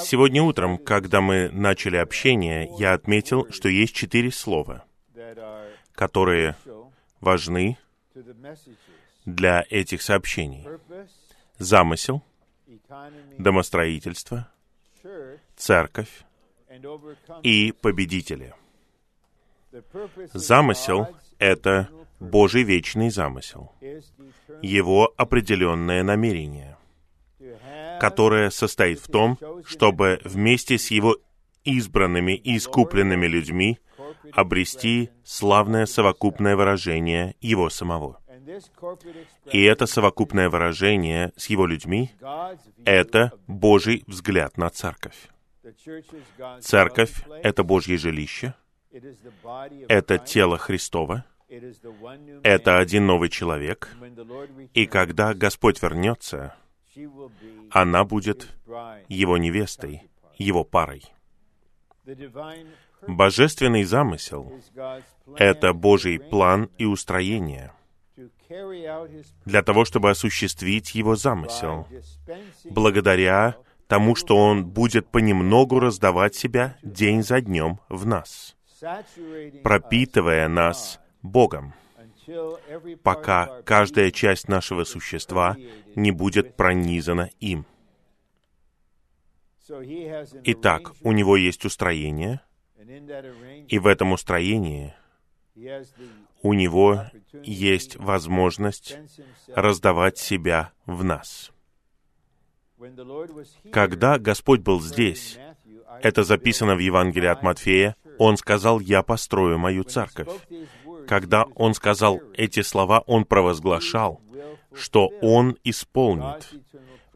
Сегодня утром, когда мы начали общение, я отметил, что есть четыре слова, которые важны для этих сообщений. Замысел, домостроительство, церковь и победители. Замысел — это Божий вечный замысел, Его определенное намерение, которое состоит в том, чтобы вместе с Его избранными и искупленными людьми обрести славное совокупное выражение Его самого. И это совокупное выражение с Его людьми — это Божий взгляд на церковь. Церковь — это Божье жилище, это тело Христово, это один новый человек, и когда Господь вернется, она будет Его невестой, Его парой. Божественный замысел — это Божий план и устроение для того, чтобы осуществить Его замысел, благодаря тому, что Он будет понемногу раздавать себя день за днем в нас, пропитывая нас Богом, пока каждая часть нашего существа не будет пронизана им. Итак, у него есть устроение, и в этом устроении у него есть возможность раздавать себя в нас. Когда Господь был здесь, это записано в Евангелии от Матфея, Он сказал, «Я построю мою церковь». Когда Он сказал эти слова, Он провозглашал, что Он исполнит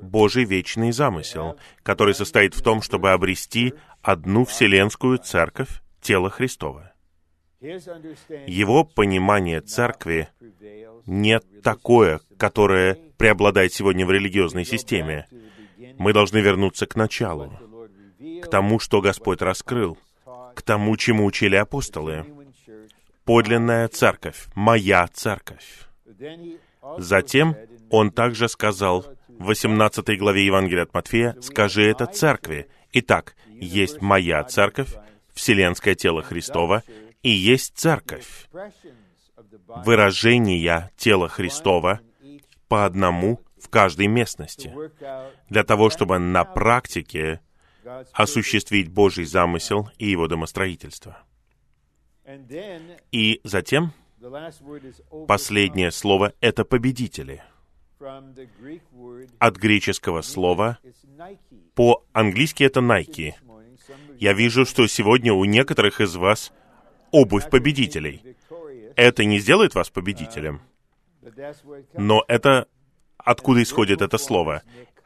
Божий вечный замысел, который состоит в том, чтобы обрести одну вселенскую церковь, тело Христова. Его понимание церкви не такое, которое преобладает сегодня в религиозной системе. Мы должны вернуться к началу, к тому, что Господь раскрыл, к тому, чему учили апостолы. Подлинная церковь, моя церковь. Затем он также сказал в 18 главе Евангелия от Матфея, «Скажи это церкви». Итак, есть моя церковь, вселенское тело Христова, и есть церковь, выражение тела Христова по одному в каждой местности, для того, чтобы на практике осуществить Божий замысел и его домостроительство. И затем последнее слово — это победители. От греческого слова по-английски это Nike. Я вижу, что сегодня у некоторых из вас обувь победителей. Это не сделает вас победителем. Но это откуда исходит это слово.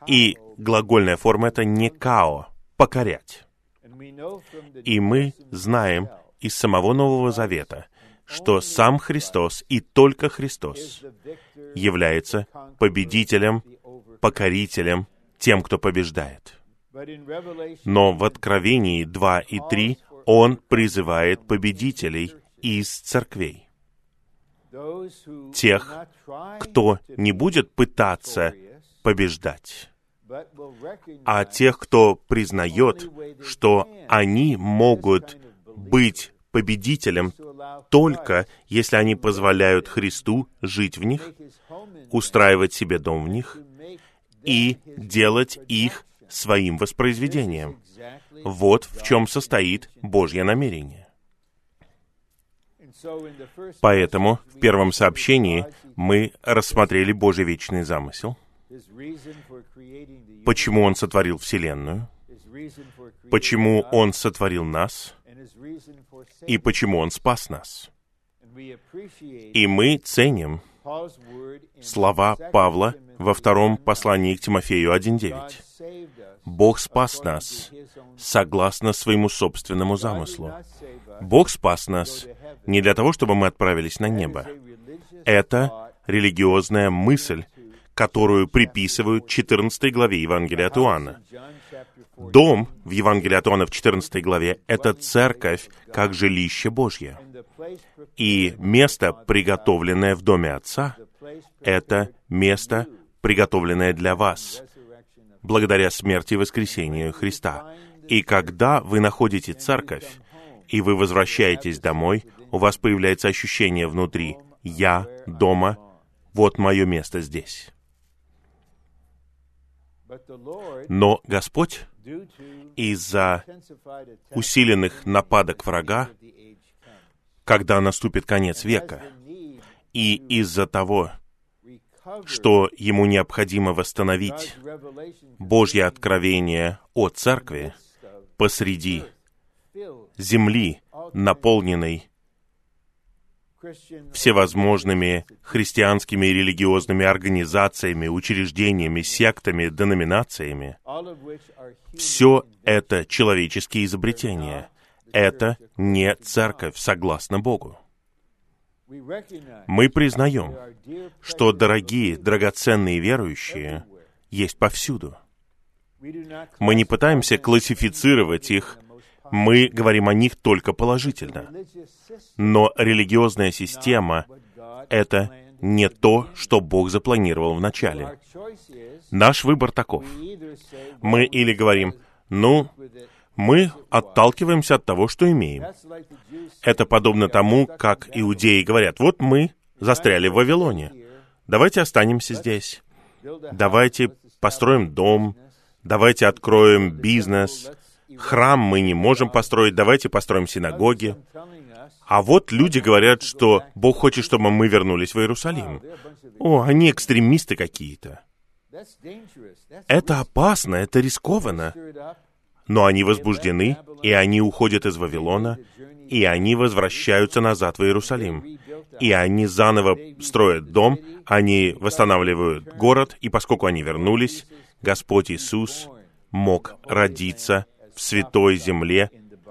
И глагольная форма это не као, покорять. И мы знаем из самого Нового Завета, что сам Христос и только Христос является победителем, покорителем, тем, кто побеждает. Но в Откровении 2 и 3 он призывает победителей из церквей. Тех, кто не будет пытаться побеждать, а тех, кто признает, что они могут быть победителем только если они позволяют Христу жить в них, устраивать себе дом в них и делать их своим воспроизведением. Вот в чем состоит Божье намерение. Поэтому в первом сообщении мы рассмотрели Божий вечный замысел, почему Он сотворил Вселенную, почему Он сотворил нас и почему Он спас нас. И мы ценим слова Павла во втором послании к Тимофею 1.9. Бог спас нас согласно своему собственному замыслу. Бог спас нас не для того, чтобы мы отправились на небо. Это религиозная мысль, которую приписывают 14 главе Евангелия от Иоанна. Дом в Евангелии от Иоанна в 14 главе — это церковь как жилище Божье. И место, приготовленное в доме Отца, это место, приготовленное для вас благодаря смерти и воскресению Христа. И когда вы находите церковь, и вы возвращаетесь домой, у вас появляется ощущение внутри «Я дома, вот мое место здесь». Но Господь из-за усиленных нападок врага, когда наступит конец века, и из-за того, что ему необходимо восстановить Божье откровение о церкви посреди земли, наполненной всевозможными христианскими и религиозными организациями, учреждениями, сектами, деноминациями. Все это человеческие изобретения. Это не церковь, согласно Богу. Мы признаем, что дорогие, драгоценные верующие есть повсюду. Мы не пытаемся классифицировать их мы говорим о них только положительно. Но религиозная система — это не то, что Бог запланировал в начале. Наш выбор таков. Мы или говорим, ну, мы отталкиваемся от того, что имеем. Это подобно тому, как иудеи говорят, вот мы застряли в Вавилоне. Давайте останемся здесь. Давайте построим дом. Давайте откроем бизнес храм мы не можем построить, давайте построим синагоги. А вот люди говорят, что Бог хочет, чтобы мы вернулись в Иерусалим. О, они экстремисты какие-то. Это опасно, это рискованно. Но они возбуждены, и они уходят из Вавилона, и они возвращаются назад в Иерусалим. И они заново строят дом, они восстанавливают город, и поскольку они вернулись, Господь Иисус мог родиться в святой земле,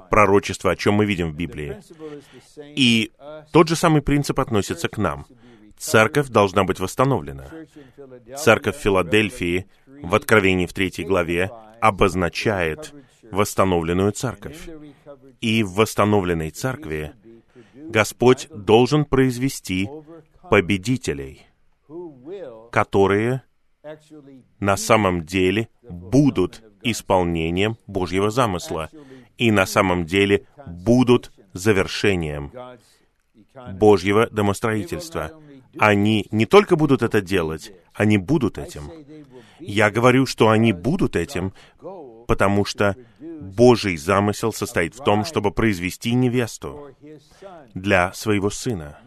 пророчество, о чем мы видим в Библии. И тот же самый принцип относится к нам. Церковь должна быть восстановлена. Церковь Филадельфии в Откровении в третьей главе обозначает восстановленную церковь. И в восстановленной церкви Господь должен произвести победителей, которые на самом деле будут исполнением Божьего замысла и на самом деле будут завершением Божьего домостроительства. Они не только будут это делать, они будут этим. Я говорю, что они будут этим, потому что Божий замысел состоит в том, чтобы произвести невесту для своего сына.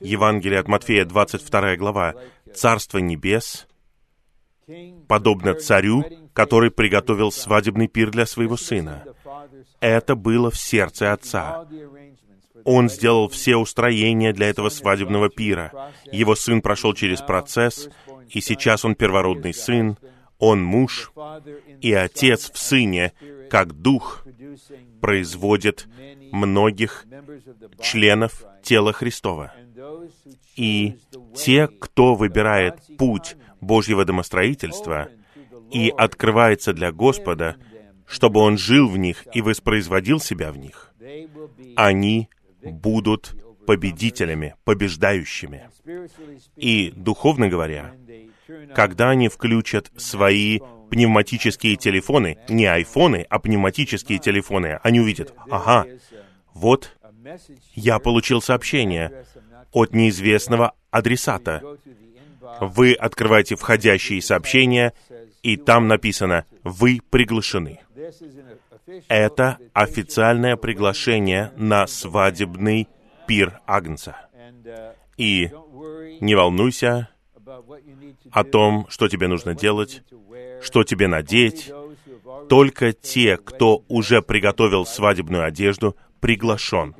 Евангелие от Матфея, 22 глава. «Царство небес подобно царю, который приготовил свадебный пир для своего сына. Это было в сердце отца. Он сделал все устроения для этого свадебного пира. Его сын прошел через процесс, и сейчас он первородный сын, он муж, и отец в сыне, как дух, производит многих членов тела Христова. И те, кто выбирает путь Божьего домостроительства и открывается для Господа, чтобы Он жил в них и воспроизводил себя в них, они будут победителями, побеждающими. И, духовно говоря, когда они включат свои пневматические телефоны, не айфоны, а пневматические телефоны, они увидят, ага, вот я получил сообщение от неизвестного адресата. Вы открываете входящие сообщения, и там написано «Вы приглашены». Это официальное приглашение на свадебный пир Агнца. И не волнуйся о том, что тебе нужно делать, что тебе надеть. Только те, кто уже приготовил свадебную одежду, приглашен.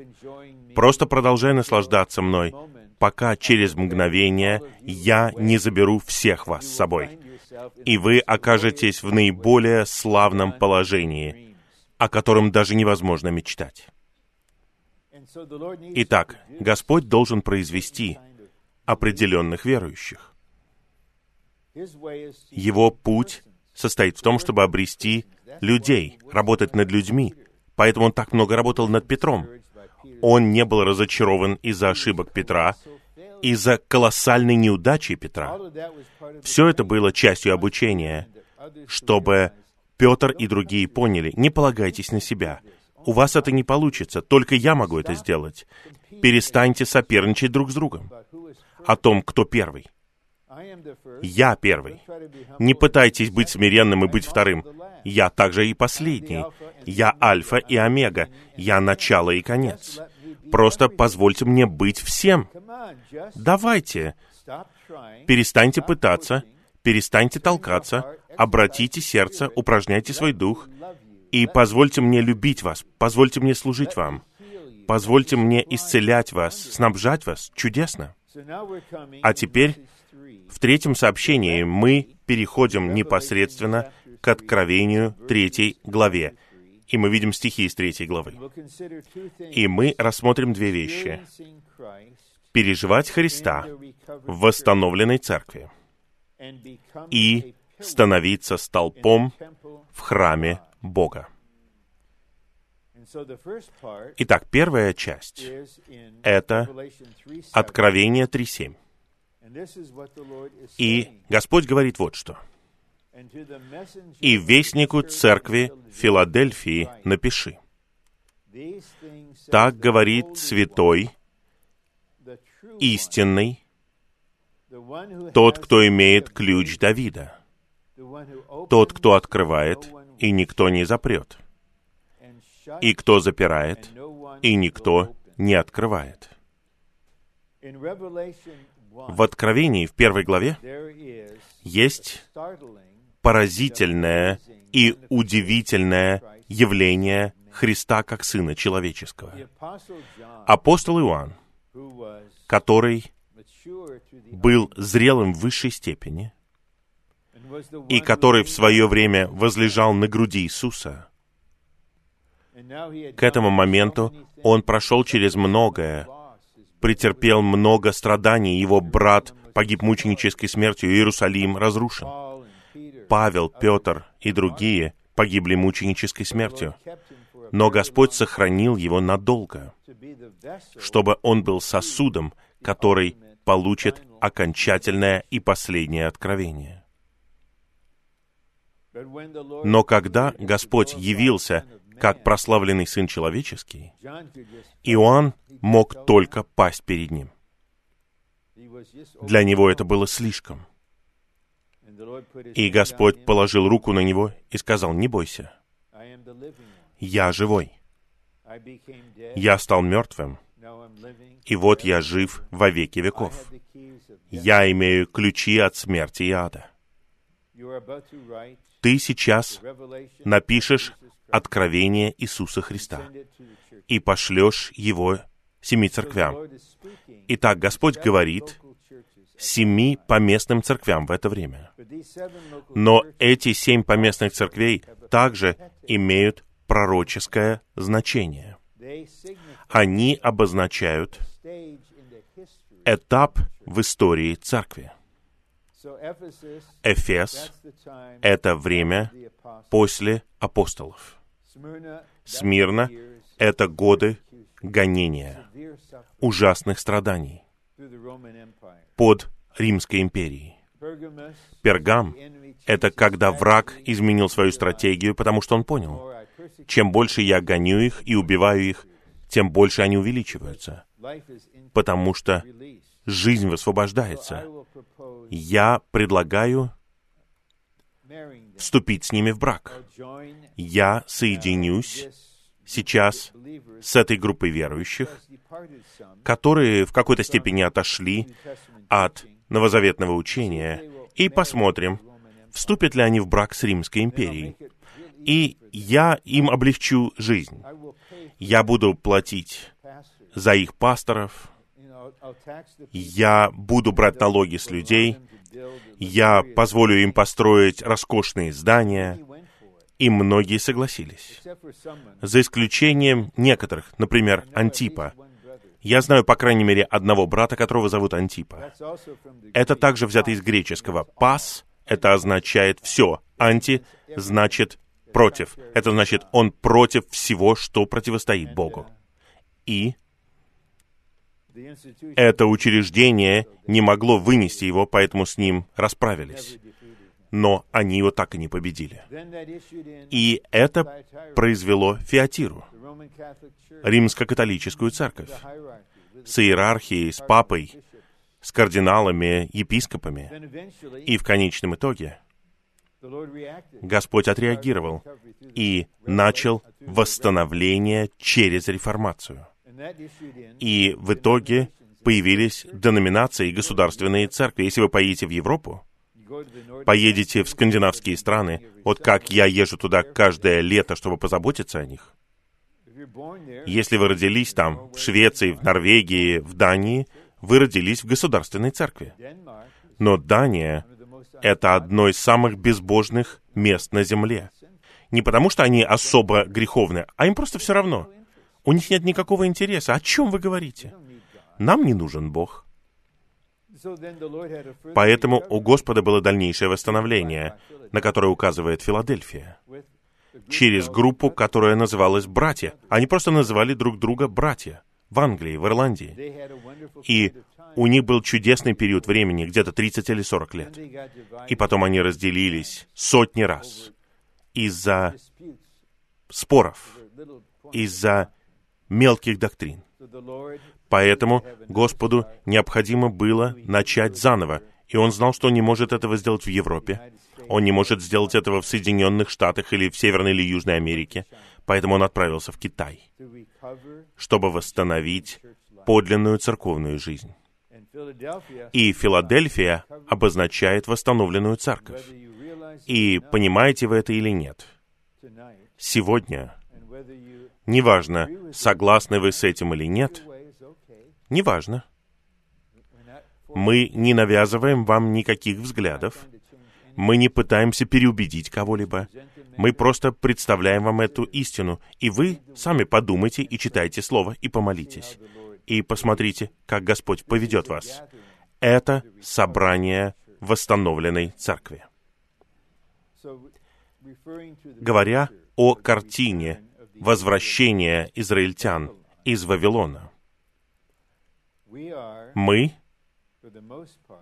Просто продолжай наслаждаться мной, пока через мгновение я не заберу всех вас с собой, и вы окажетесь в наиболее славном положении, о котором даже невозможно мечтать. Итак, Господь должен произвести определенных верующих. Его путь состоит в том, чтобы обрести людей, работать над людьми. Поэтому он так много работал над Петром он не был разочарован из-за ошибок Петра, из-за колоссальной неудачи Петра. Все это было частью обучения. чтобы Петр и другие поняли, не полагайтесь на себя. У вас это не получится, только я могу это сделать. Перестаньте соперничать друг с другом о том, кто первый. Я первый. Не пытайтесь быть смиренным и быть вторым. Я также и последний. Я альфа и омега. Я начало и конец. Просто позвольте мне быть всем. Давайте. Перестаньте пытаться, перестаньте толкаться, обратите сердце, упражняйте свой дух и позвольте мне любить вас, позвольте мне служить вам, позвольте мне исцелять вас, снабжать вас чудесно. А теперь в третьем сообщении мы переходим непосредственно к откровению третьей главе. И мы видим стихи из третьей главы. И мы рассмотрим две вещи. Переживать Христа в восстановленной церкви и становиться столпом в храме Бога. Итак, первая часть — это Откровение 3.7. И Господь говорит вот что. «И вестнику церкви Филадельфии напиши. Так говорит святой, истинный, тот, кто имеет ключ Давида, тот, кто открывает, и никто не запрет, и кто запирает, и никто не открывает. В Откровении, в первой главе, есть поразительное и удивительное явление Христа как Сына Человеческого. Апостол Иоанн, который был зрелым в высшей степени, и который в свое время возлежал на груди Иисуса, к этому моменту он прошел через многое, претерпел много страданий, его брат погиб мученической смертью, Иерусалим разрушен. Павел, Петр и другие погибли мученической смертью. Но Господь сохранил его надолго, чтобы он был сосудом, который получит окончательное и последнее откровение. Но когда Господь явился как прославленный Сын Человеческий, Иоанн мог только пасть перед Ним. Для него это было слишком. И Господь положил руку на него и сказал, «Не бойся, я живой. Я стал мертвым, и вот я жив во веки веков. Я имею ключи от смерти и ада. Ты сейчас напишешь откровение Иисуса Христа и пошлешь его семи церквям. Итак, Господь говорит семи поместным церквям в это время. Но эти семь поместных церквей также имеют пророческое значение. Они обозначают этап в истории церкви. Эфес — это время после апостолов. Смирно — это годы гонения, ужасных страданий под Римской империей. Пергам — это когда враг изменил свою стратегию, потому что он понял, чем больше я гоню их и убиваю их, тем больше они увеличиваются, потому что жизнь высвобождается. Я предлагаю вступить с ними в брак. Я соединюсь сейчас с этой группой верующих, которые в какой-то степени отошли от новозаветного учения, и посмотрим, вступят ли они в брак с Римской империей. И я им облегчу жизнь. Я буду платить за их пасторов, я буду брать налоги с людей, я позволю им построить роскошные здания, и многие согласились. За исключением некоторых, например, Антипа. Я знаю, по крайней мере, одного брата, которого зовут Антипа. Это также взято из греческого. «Пас» — это означает «все». «Анти» — значит «против». Это значит, он против всего, что противостоит Богу. И это учреждение не могло вынести его, поэтому с ним расправились. Но они его так и не победили. И это произвело Феатиру, римско-католическую церковь, с иерархией, с папой, с кардиналами, епископами. И в конечном итоге Господь отреагировал и начал восстановление через реформацию. И в итоге появились деноминации и государственные церкви. Если вы поедете в Европу, поедете в скандинавские страны, вот как я езжу туда каждое лето, чтобы позаботиться о них. Если вы родились там, в Швеции, в Норвегии, в Дании, вы родились в государственной церкви. Но Дания — это одно из самых безбожных мест на земле. Не потому, что они особо греховны, а им просто все равно. У них нет никакого интереса. О чем вы говорите? Нам не нужен Бог. Поэтому у Господа было дальнейшее восстановление, на которое указывает Филадельфия. Через группу, которая называлась «братья». Они просто называли друг друга «братья» в Англии, в Ирландии. И у них был чудесный период времени, где-то 30 или 40 лет. И потом они разделились сотни раз из-за споров, из-за мелких доктрин. Поэтому Господу необходимо было начать заново, и он знал, что он не может этого сделать в Европе. Он не может сделать этого в Соединенных Штатах или в Северной или Южной Америке. Поэтому он отправился в Китай, чтобы восстановить подлинную церковную жизнь. И Филадельфия обозначает восстановленную церковь. И понимаете вы это или нет? Сегодня, неважно, согласны вы с этим или нет, Неважно. Мы не навязываем вам никаких взглядов. Мы не пытаемся переубедить кого-либо. Мы просто представляем вам эту истину, и вы сами подумайте и читайте Слово, и помолитесь. И посмотрите, как Господь поведет вас. Это собрание восстановленной церкви. Говоря о картине возвращения израильтян из Вавилона, мы,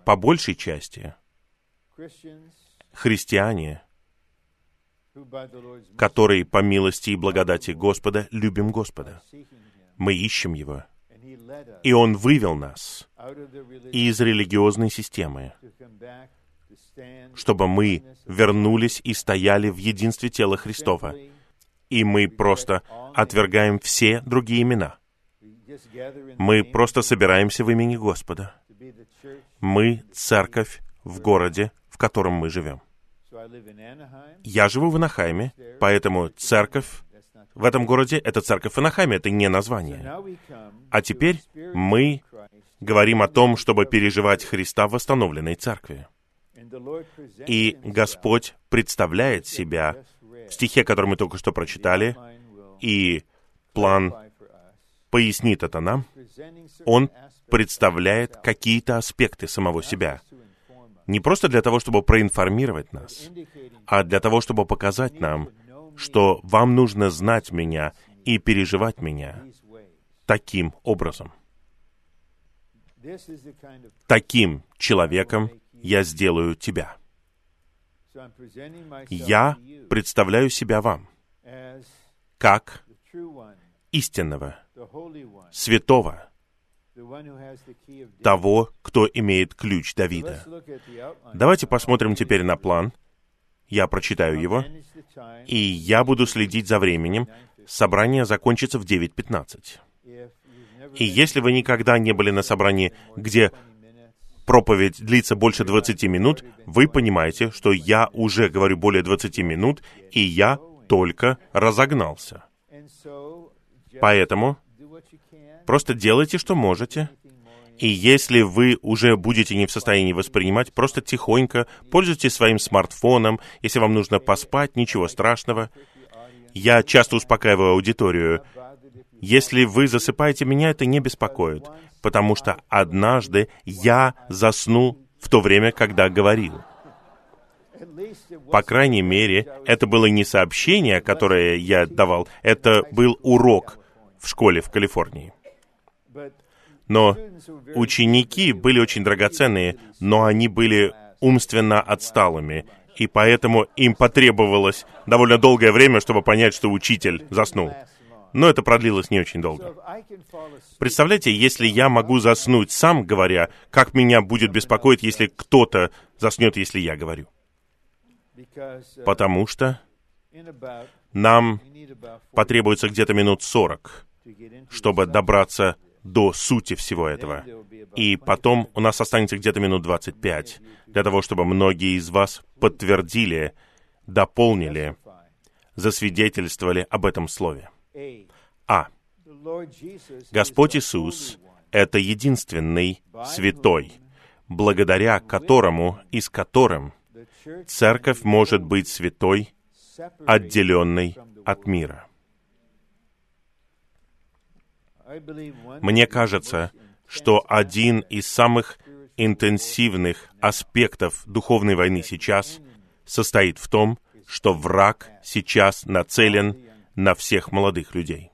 по большей части, христиане, которые по милости и благодати Господа любим Господа. Мы ищем Его. И Он вывел нас из религиозной системы, чтобы мы вернулись и стояли в единстве тела Христова. И мы просто отвергаем все другие имена. Мы просто собираемся в имени Господа. Мы церковь в городе, в котором мы живем. Я живу в Анахайме, поэтому церковь в этом городе — это церковь Анахайме, это не название. А теперь мы говорим о том, чтобы переживать Христа в восстановленной церкви. И Господь представляет себя в стихе, который мы только что прочитали, и план пояснит это нам, он представляет какие-то аспекты самого себя. Не просто для того, чтобы проинформировать нас, а для того, чтобы показать нам, что вам нужно знать меня и переживать меня таким образом. Таким человеком я сделаю тебя. Я представляю себя вам как истинного, святого, того, кто имеет ключ Давида. Давайте посмотрим теперь на план. Я прочитаю его, и я буду следить за временем. Собрание закончится в 9.15. И если вы никогда не были на собрании, где проповедь длится больше 20 минут, вы понимаете, что я уже говорю более 20 минут, и я только разогнался. Поэтому просто делайте, что можете. И если вы уже будете не в состоянии воспринимать, просто тихонько пользуйтесь своим смартфоном. Если вам нужно поспать, ничего страшного. Я часто успокаиваю аудиторию. Если вы засыпаете, меня это не беспокоит, потому что однажды я заснул в то время, когда говорил. По крайней мере, это было не сообщение, которое я давал, это был урок, в школе в Калифорнии. Но ученики были очень драгоценные, но они были умственно отсталыми, И поэтому им потребовалось довольно долгое время, чтобы понять, что учитель заснул. Но это продлилось не очень долго. Представляете, если я могу заснуть сам, говоря, как меня будет беспокоить, если кто-то заснет, если я говорю. Потому что нам потребуется где-то минут сорок, чтобы добраться до сути всего этого. И потом у нас останется где-то минут 25 для того, чтобы многие из вас подтвердили, дополнили, засвидетельствовали об этом слове. А. Господь Иисус — это единственный святой, благодаря которому и с которым церковь может быть святой, отделенной от мира. Мне кажется, что один из самых интенсивных аспектов духовной войны сейчас состоит в том, что враг сейчас нацелен на всех молодых людей.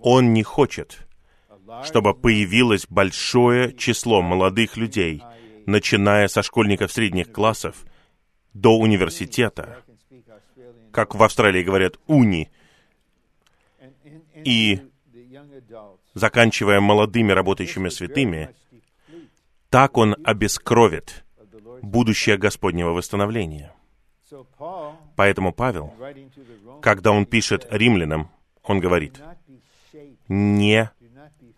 Он не хочет, чтобы появилось большое число молодых людей, начиная со школьников средних классов до университета, как в Австралии говорят, уни, и заканчивая молодыми работающими святыми, так он обескровит будущее Господнего восстановления. Поэтому Павел, когда он пишет римлянам, он говорит, не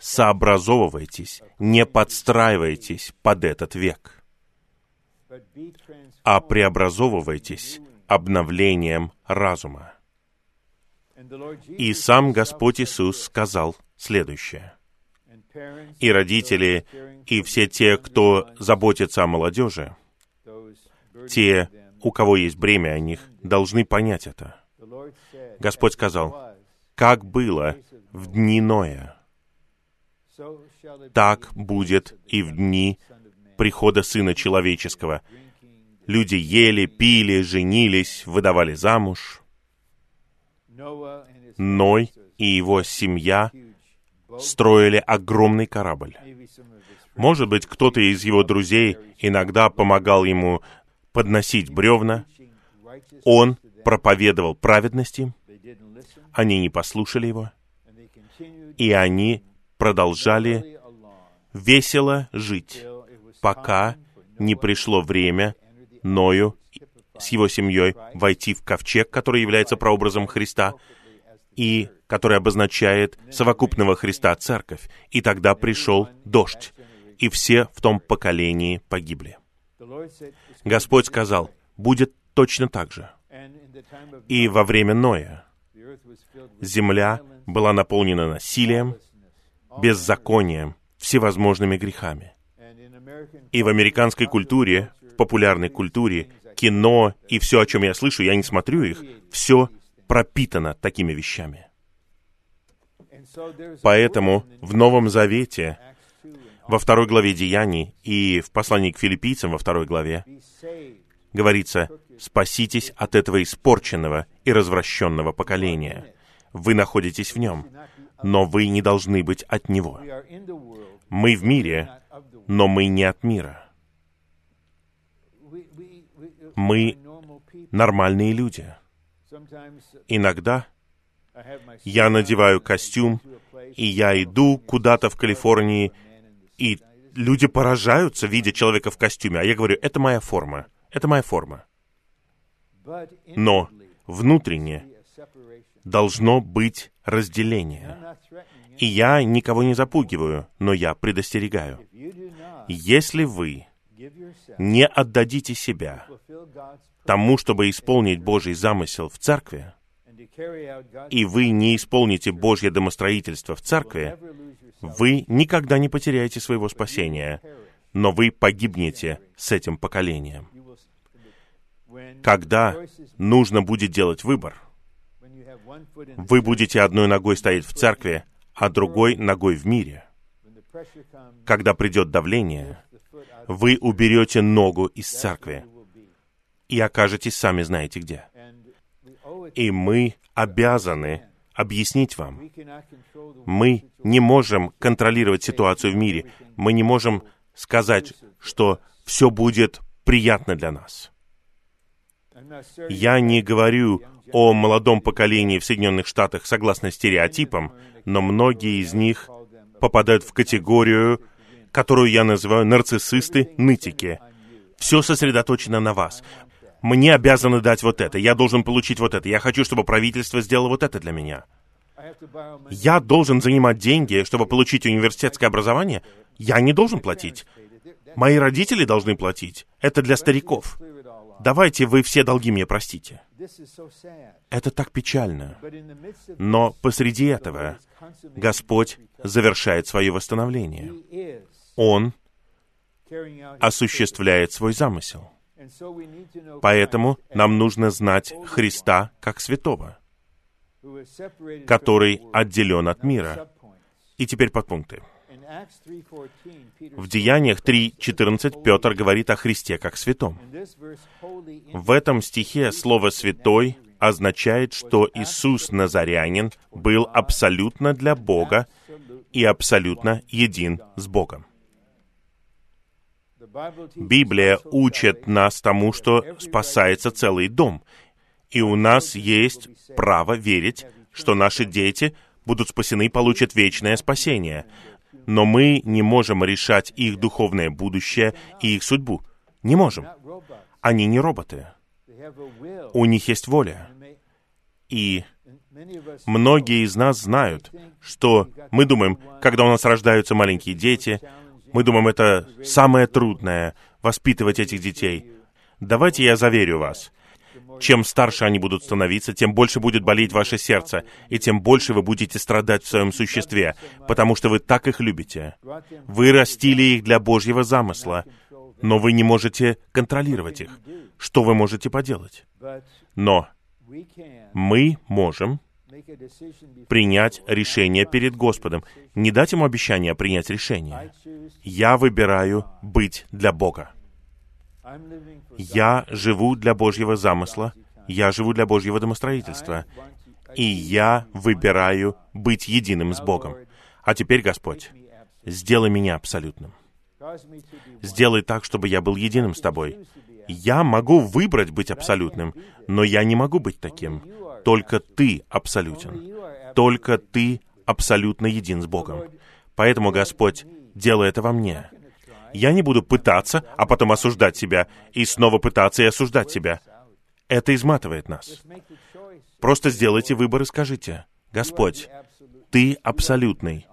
сообразовывайтесь, не подстраивайтесь под этот век, а преобразовывайтесь обновлением разума. И сам Господь Иисус сказал следующее. И родители, и все те, кто заботится о молодежи, те, у кого есть бремя о них, должны понять это. Господь сказал, как было в дни Ноя, так будет и в дни прихода Сына Человеческого. Люди ели, пили, женились, выдавали замуж. Ной и его семья строили огромный корабль. Может быть, кто-то из его друзей иногда помогал ему подносить бревна. Он проповедовал праведности. Они не послушали его. И они продолжали весело жить, пока не пришло время Ною с его семьей войти в ковчег, который является прообразом Христа, и который обозначает совокупного Христа Церковь. И тогда пришел дождь, и все в том поколении погибли. Господь сказал, будет точно так же. И во время Ноя земля была наполнена насилием, беззаконием, всевозможными грехами. И в американской культуре, в популярной культуре, кино и все, о чем я слышу, я не смотрю их, все пропитано такими вещами. Поэтому в Новом Завете, во второй главе Деяний и в послании к филиппийцам во второй главе, говорится, «Спаситесь от этого испорченного и развращенного поколения. Вы находитесь в нем, но вы не должны быть от него. Мы в мире, но мы не от мира. Мы нормальные люди. Иногда я надеваю костюм, и я иду куда-то в Калифорнии, и люди поражаются, видя человека в костюме, а я говорю, это моя форма, это моя форма. Но внутренне должно быть разделение. И я никого не запугиваю, но я предостерегаю. Если вы не отдадите себя тому, чтобы исполнить Божий замысел в церкви, и вы не исполните Божье домостроительство в церкви, вы никогда не потеряете своего спасения, но вы погибнете с этим поколением. Когда нужно будет делать выбор, вы будете одной ногой стоять в церкви, а другой ногой в мире. Когда придет давление, вы уберете ногу из церкви и окажетесь сами знаете где. И мы обязаны объяснить вам. Мы не можем контролировать ситуацию в мире. Мы не можем сказать, что все будет приятно для нас. Я не говорю о молодом поколении в Соединенных Штатах согласно стереотипам, но многие из них попадают в категорию, которую я называю нарциссисты, нытики. Все сосредоточено на вас. Мне обязаны дать вот это, я должен получить вот это, я хочу, чтобы правительство сделало вот это для меня. Я должен занимать деньги, чтобы получить университетское образование. Я не должен платить. Мои родители должны платить. Это для стариков. Давайте вы все долги мне простите. Это так печально. Но посреди этого Господь завершает свое восстановление. Он осуществляет свой замысел. Поэтому нам нужно знать Христа как святого, который отделен от мира. И теперь подпункты. В Деяниях 3.14 Петр говорит о Христе как святом. В этом стихе слово «святой» означает, что Иисус Назарянин был абсолютно для Бога и абсолютно един с Богом. Библия учит нас тому, что спасается целый дом, и у нас есть право верить, что наши дети будут спасены и получат вечное спасение но мы не можем решать их духовное будущее и их судьбу. Не можем. Они не роботы. У них есть воля. И многие из нас знают, что мы думаем, когда у нас рождаются маленькие дети, мы думаем, это самое трудное — воспитывать этих детей. Давайте я заверю вас, чем старше они будут становиться, тем больше будет болеть ваше сердце, и тем больше вы будете страдать в своем существе, потому что вы так их любите. Вы растили их для Божьего замысла, но вы не можете контролировать их. Что вы можете поделать? Но мы можем принять решение перед Господом. Не дать ему обещание, а принять решение. Я выбираю быть для Бога. Я живу для Божьего замысла, я живу для Божьего домостроительства, и я выбираю быть единым с Богом. А теперь, Господь, сделай меня абсолютным. Сделай так, чтобы я был единым с Тобой. Я могу выбрать быть абсолютным, но я не могу быть таким. Только Ты абсолютен. Только Ты абсолютно един с Богом. Поэтому, Господь, делай это во мне. Я не буду пытаться, а потом осуждать себя, и снова пытаться и осуждать себя. Это изматывает нас. Просто сделайте выбор и скажите, «Господь, Ты абсолютный,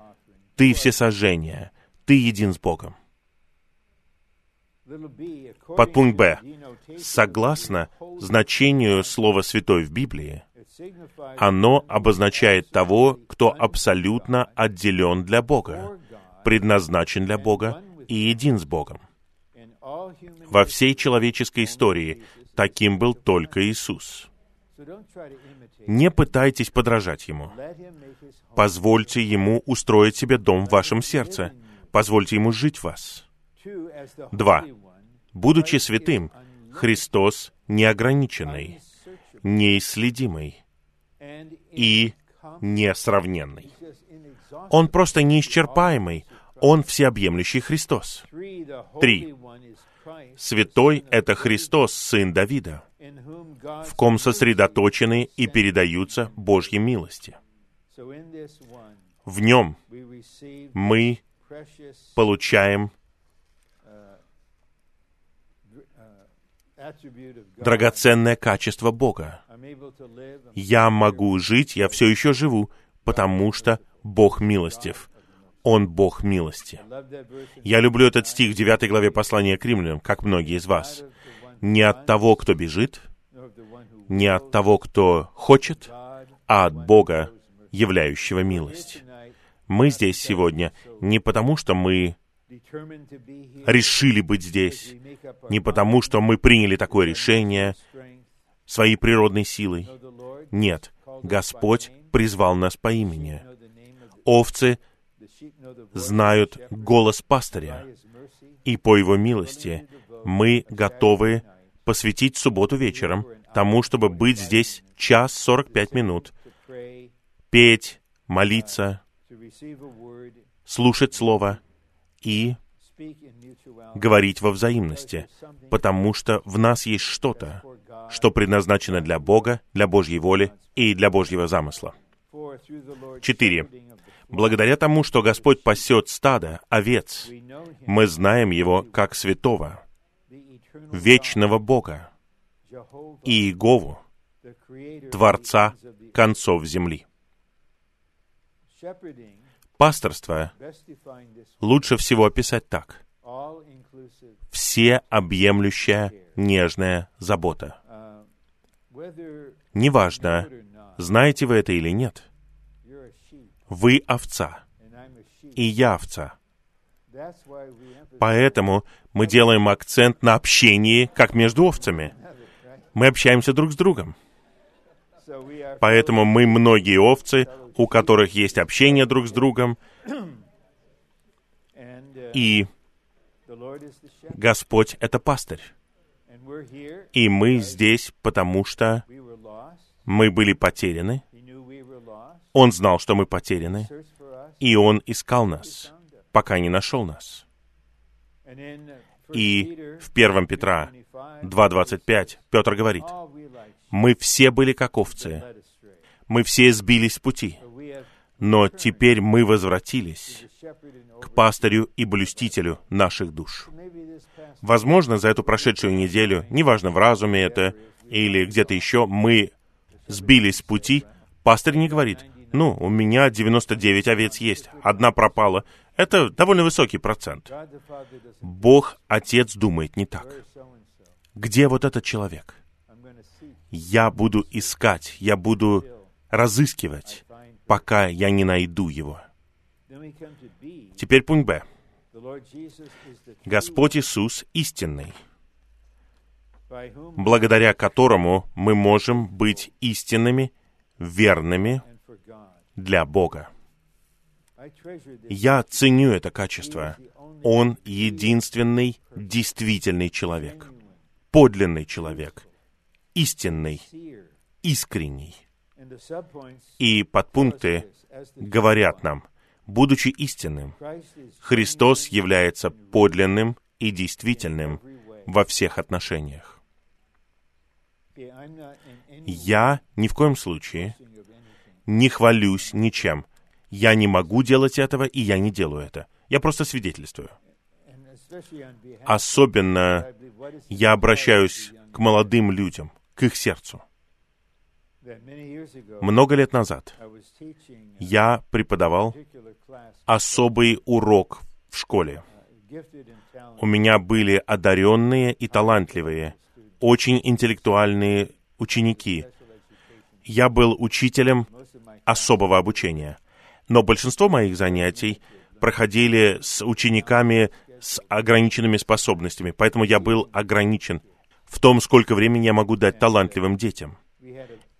Ты всесожжение, Ты един с Богом». Подпункт Б. Согласно значению слова «святой» в Библии, оно обозначает того, кто абсолютно отделен для Бога, предназначен для Бога и един с Богом. Во всей человеческой истории таким был только Иисус. Не пытайтесь подражать Ему. Позвольте Ему устроить себе дом в вашем сердце. Позвольте Ему жить в вас. Два. Будучи святым, Христос неограниченный, неисследимый и несравненный. Он просто неисчерпаемый, он всеобъемлющий Христос. Три. Святой — это Христос, Сын Давида, в ком сосредоточены и передаются Божьи милости. В нем мы получаем драгоценное качество Бога. Я могу жить, я все еще живу, потому что Бог милостив. Он Бог милости. Я люблю этот стих в 9 главе послания к римлянам, как многие из вас. Не от того, кто бежит, не от того, кто хочет, а от Бога, являющего милость. Мы здесь сегодня не потому, что мы решили быть здесь, не потому, что мы приняли такое решение своей природной силой. Нет, Господь призвал нас по имени. Овцы знают голос пастыря, и по его милости мы готовы посвятить субботу вечером тому, чтобы быть здесь час сорок пять минут, петь, молиться, слушать Слово и говорить во взаимности, потому что в нас есть что-то, что предназначено для Бога, для Божьей воли и для Божьего замысла. Четыре. Благодаря тому, что Господь пасет стадо, овец, мы знаем Его как святого, вечного Бога, и Иегову, Творца концов земли. Пасторство лучше всего описать так. Всеобъемлющая нежная забота. Неважно, знаете вы это или нет, вы овца, и я овца. Поэтому мы делаем акцент на общении, как между овцами. Мы общаемся друг с другом. Поэтому мы многие овцы, у которых есть общение друг с другом, и Господь — это пастырь. И мы здесь, потому что мы были потеряны. Он знал, что мы потеряны, и Он искал нас, пока не нашел нас. И в 1 Петра 2.25 Петр говорит, «Мы все были как овцы, мы все сбились с пути, но теперь мы возвратились к пастырю и блюстителю наших душ». Возможно, за эту прошедшую неделю, неважно, в разуме это или где-то еще, мы сбились с пути, пастырь не говорит, ну, у меня 99 овец есть, одна пропала. Это довольно высокий процент. Бог, Отец, думает не так. Где вот этот человек? Я буду искать, я буду разыскивать, пока я не найду его. Теперь пункт Б. Господь Иисус истинный, благодаря которому мы можем быть истинными, верными для Бога. Я ценю это качество. Он единственный действительный человек, подлинный человек, истинный, искренний. И подпункты говорят нам, будучи истинным, Христос является подлинным и действительным во всех отношениях. Я ни в коем случае не хвалюсь ничем. Я не могу делать этого, и я не делаю это. Я просто свидетельствую. Особенно я обращаюсь к молодым людям, к их сердцу. Много лет назад я преподавал особый урок в школе. У меня были одаренные и талантливые, очень интеллектуальные ученики. Я был учителем особого обучения. Но большинство моих занятий проходили с учениками с ограниченными способностями, поэтому я был ограничен в том, сколько времени я могу дать талантливым детям.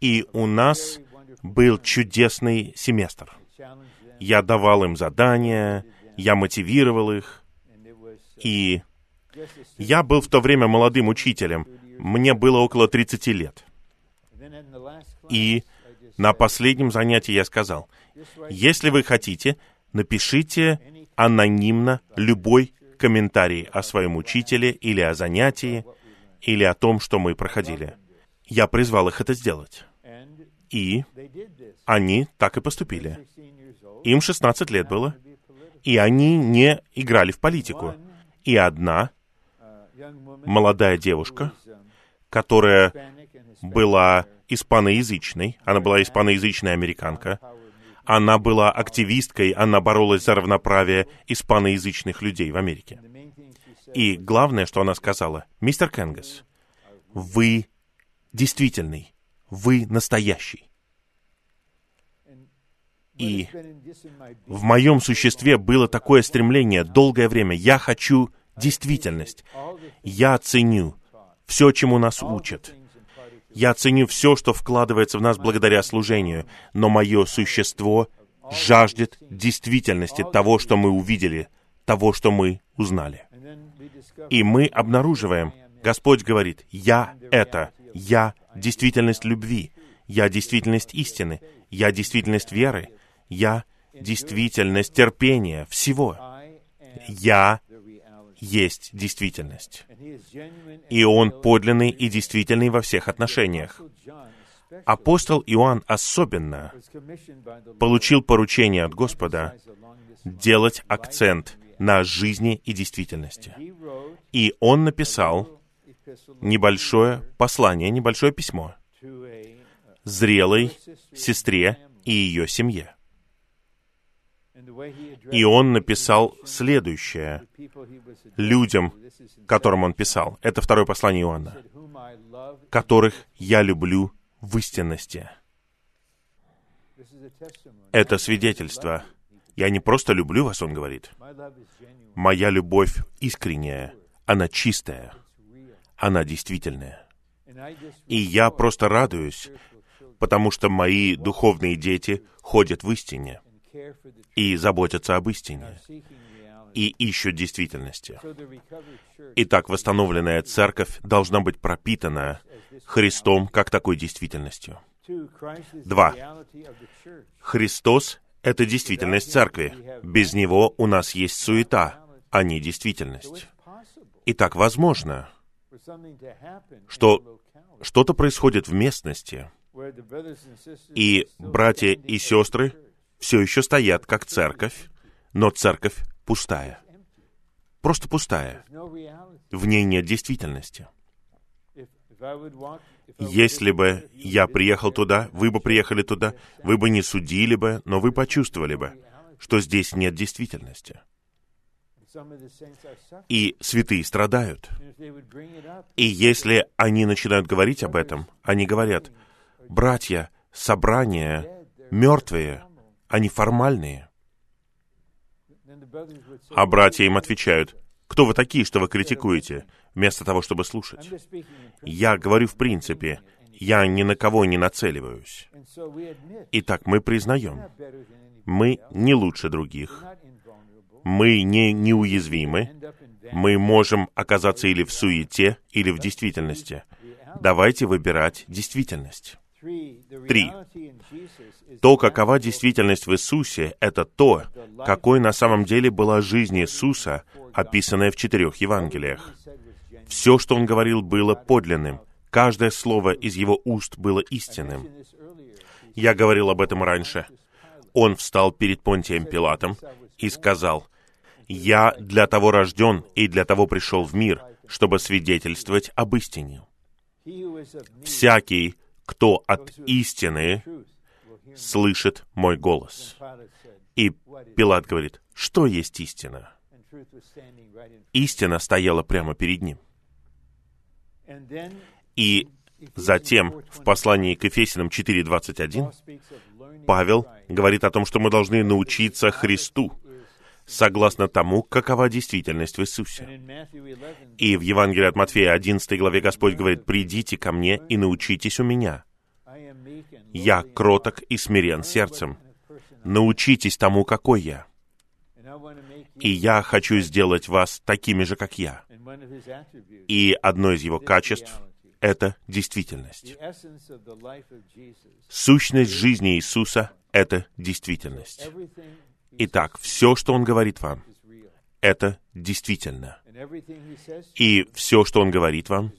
И у нас был чудесный семестр. Я давал им задания, я мотивировал их, и я был в то время молодым учителем. Мне было около 30 лет. И на последнем занятии я сказал, если вы хотите, напишите анонимно любой комментарий о своем учителе или о занятии, или о том, что мы проходили. Я призвал их это сделать. И они так и поступили. Им 16 лет было, и они не играли в политику. И одна молодая девушка, которая была испаноязычной, она была испаноязычная американка, она была активисткой, она боролась за равноправие испаноязычных людей в Америке. И главное, что она сказала, мистер Кенгас, вы действительный, вы настоящий. И в моем существе было такое стремление долгое время. Я хочу действительность. Я ценю все, чему нас учат. Я ценю все, что вкладывается в нас благодаря служению, но мое существо жаждет действительности того, что мы увидели, того, что мы узнали. И мы обнаруживаем, Господь говорит, «Я — это, я — действительность любви, я — действительность истины, я — действительность веры, я — действительность терпения, всего. Я есть действительность. И Он подлинный и действительный во всех отношениях. Апостол Иоанн особенно получил поручение от Господа делать акцент на жизни и действительности. И он написал небольшое послание, небольшое письмо зрелой сестре и ее семье. И он написал следующее людям, которым он писал. Это второе послание Иоанна. «Которых я люблю в истинности». Это свидетельство. Я не просто люблю вас, он говорит. Моя любовь искренняя, она чистая, она действительная. И я просто радуюсь, потому что мои духовные дети ходят в истине и заботятся об истине и ищут действительности. Итак, восстановленная церковь должна быть пропитана Христом как такой действительностью. Два. Христос — это действительность церкви. Без Него у нас есть суета, а не действительность. Итак, возможно, что что-то происходит в местности, и братья и сестры все еще стоят как церковь, но церковь пустая. Просто пустая. В ней нет действительности. Если бы я приехал туда, вы бы приехали туда, вы бы не судили бы, но вы почувствовали бы, что здесь нет действительности. И святые страдают. И если они начинают говорить об этом, они говорят, братья, собрания мертвые, они формальные. А братья им отвечают, кто вы такие, что вы критикуете, вместо того, чтобы слушать? Я говорю в принципе, я ни на кого не нацеливаюсь. Итак, мы признаем, мы не лучше других, мы не неуязвимы, мы можем оказаться или в суете, или в действительности. Давайте выбирать действительность. Три. То, какова действительность в Иисусе, это то, какой на самом деле была жизнь Иисуса, описанная в четырех Евангелиях. Все, что Он говорил, было подлинным. Каждое слово из Его уст было истинным. Я говорил об этом раньше. Он встал перед Понтием Пилатом и сказал, «Я для того рожден и для того пришел в мир, чтобы свидетельствовать об истине. Всякий, кто от истины слышит мой голос. И Пилат говорит, что есть истина? Истина стояла прямо перед ним. И затем в послании к Ефесиным 4.21 Павел говорит о том, что мы должны научиться Христу, согласно тому, какова действительность в Иисусе. И в Евангелии от Матфея 11 главе Господь говорит, «Придите ко мне и научитесь у меня. Я кроток и смирен сердцем. Научитесь тому, какой я. И я хочу сделать вас такими же, как я». И одно из его качеств — это действительность. Сущность жизни Иисуса — это действительность. Итак, все, что Он говорит вам, это действительно. И все, что Он говорит вам,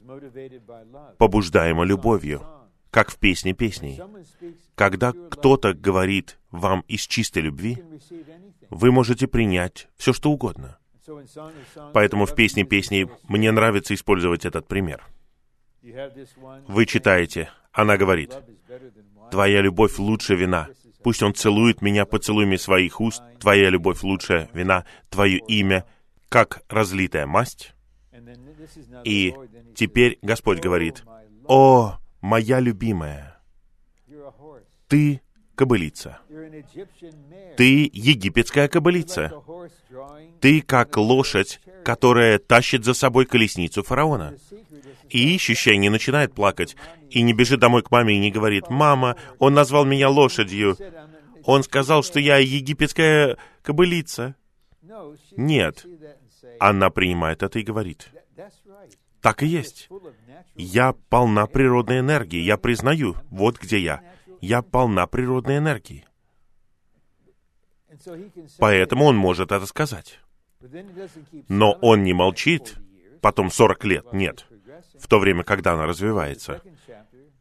побуждаемо любовью, как в песне песней. Когда кто-то говорит вам из чистой любви, вы можете принять все, что угодно. Поэтому в песне песней мне нравится использовать этот пример. Вы читаете, она говорит, «Твоя любовь лучше вина, Пусть он целует меня поцелуями своих уст, Твоя любовь лучшая вина, Твое имя, как разлитая масть. И теперь Господь говорит, «О, моя любимая, ты кобылица. Ты египетская кобылица. Ты как лошадь, которая тащит за собой колесницу фараона. И ищущая не начинает плакать, и не бежит домой к маме и не говорит, «Мама, он назвал меня лошадью. Он сказал, что я египетская кобылица». Нет. Она принимает это и говорит, «Так и есть. Я полна природной энергии. Я признаю, вот где я. Я полна природной энергии». Поэтому он может это сказать. Но он не молчит потом 40 лет, нет, в то время, когда она развивается.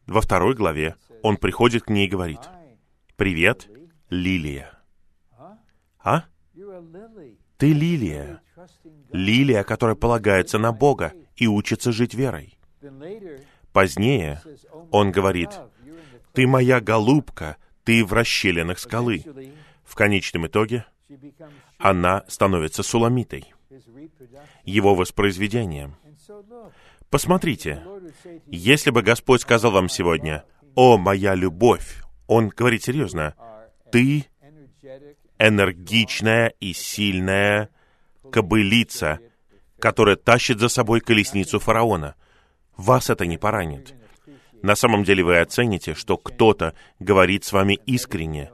Во второй главе он приходит к ней и говорит, «Привет, Лилия». А? Ты лилия. Лилия, которая полагается на Бога и учится жить верой. Позднее он говорит, «Ты моя голубка, ты в расщелинах скалы». В конечном итоге она становится суламитой, его воспроизведением. Посмотрите, если бы Господь сказал вам сегодня, «О, моя любовь», Он говорит серьезно, «Ты энергичная и сильная кобылица, которая тащит за собой колесницу фараона. Вас это не поранит. На самом деле вы оцените, что кто-то говорит с вами искренне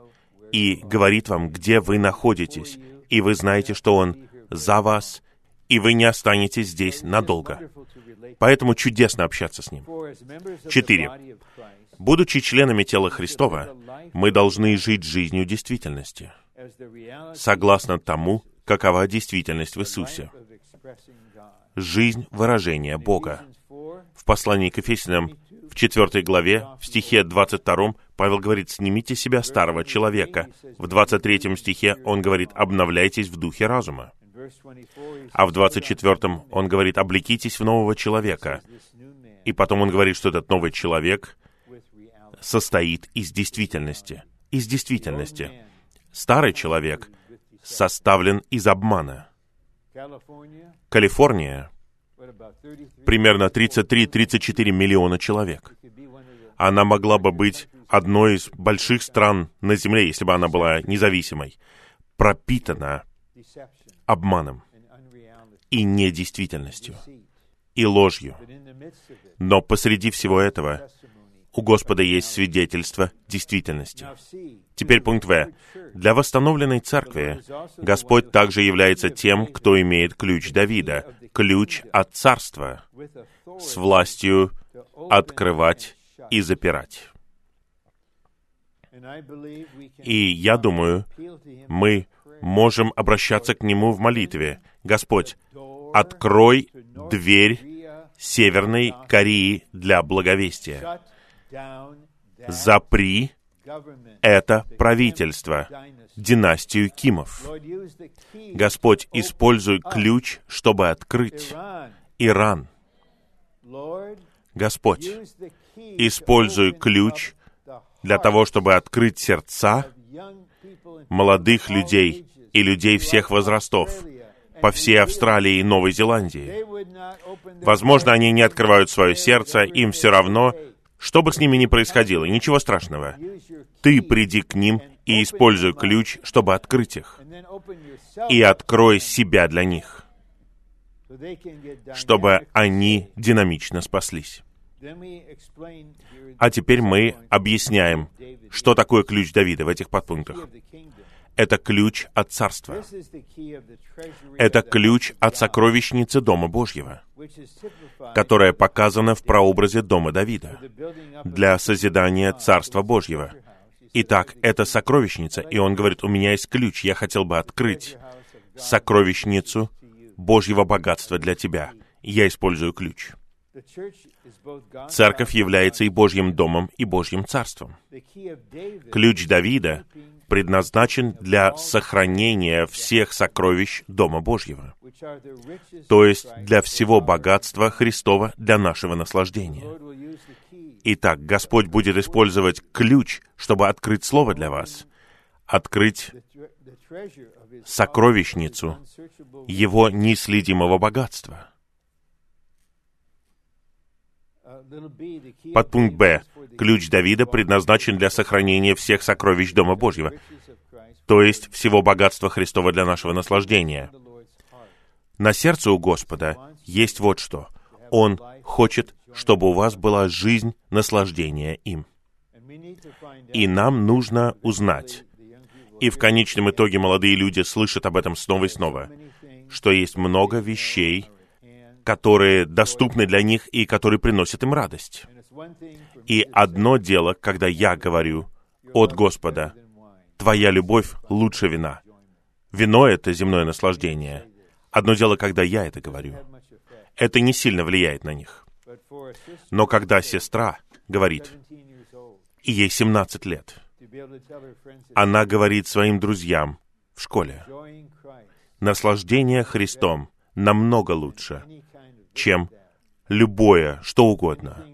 и говорит вам, где вы находитесь, и вы знаете, что он за вас, и вы не останетесь здесь надолго. Поэтому чудесно общаться с ним. Четыре. Будучи членами тела Христова, мы должны жить жизнью действительности, согласно тому, какова действительность в Иисусе. Жизнь выражения Бога. В послании к Ефесянам в 4 главе, в стихе 22, Павел говорит, «Снимите себя старого человека». В 23 стихе он говорит, «Обновляйтесь в духе разума». А в 24 он говорит, «Облекитесь в нового человека». И потом он говорит, что этот новый человек состоит из действительности. Из действительности. Старый человек составлен из обмана. Калифорния примерно 33-34 миллиона человек. Она могла бы быть одной из больших стран на Земле, если бы она была независимой, пропитана обманом и недействительностью, и ложью. Но посреди всего этого у Господа есть свидетельство действительности. Теперь пункт В. Для восстановленной церкви Господь также является тем, кто имеет ключ Давида, ключ от царства, с властью открывать и запирать. И я думаю, мы можем обращаться к Нему в молитве. Господь, открой дверь Северной Кореи для благовестия запри это правительство, династию Кимов. Господь, используй ключ, чтобы открыть Иран. Господь, используй ключ для того, чтобы открыть сердца молодых людей и людей всех возрастов по всей Австралии и Новой Зеландии. Возможно, они не открывают свое сердце, им все равно, что бы с ними ни происходило, ничего страшного. Ты приди к ним и используй ключ, чтобы открыть их. И открой себя для них, чтобы они динамично спаслись. А теперь мы объясняем, что такое ключ Давида в этих подпунктах. Это ключ от Царства. Это ключ от сокровищницы Дома Божьего, которая показана в прообразе Дома Давида для созидания Царства Божьего. Итак, это сокровищница, и он говорит, у меня есть ключ, я хотел бы открыть сокровищницу Божьего богатства для тебя. Я использую ключ. Церковь является и Божьим домом, и Божьим царством. Ключ Давида предназначен для сохранения всех сокровищ Дома Божьего, то есть для всего богатства Христова для нашего наслаждения. Итак, Господь будет использовать ключ, чтобы открыть Слово для вас, открыть сокровищницу Его неследимого богатства. Подпункт Б. Ключ Давида предназначен для сохранения всех сокровищ Дома Божьего, то есть всего богатства Христова для нашего наслаждения. На сердце у Господа есть вот что. Он хочет, чтобы у вас была жизнь наслаждения им. И нам нужно узнать, и в конечном итоге молодые люди слышат об этом снова и снова, что есть много вещей, которые доступны для них и которые приносят им радость. И одно дело, когда я говорю от Господа, «Твоя любовь лучше вина». Вино — это земное наслаждение. Одно дело, когда я это говорю. Это не сильно влияет на них. Но когда сестра говорит, и ей 17 лет, она говорит своим друзьям в школе, наслаждение Христом намного лучше, чем любое, что угодно.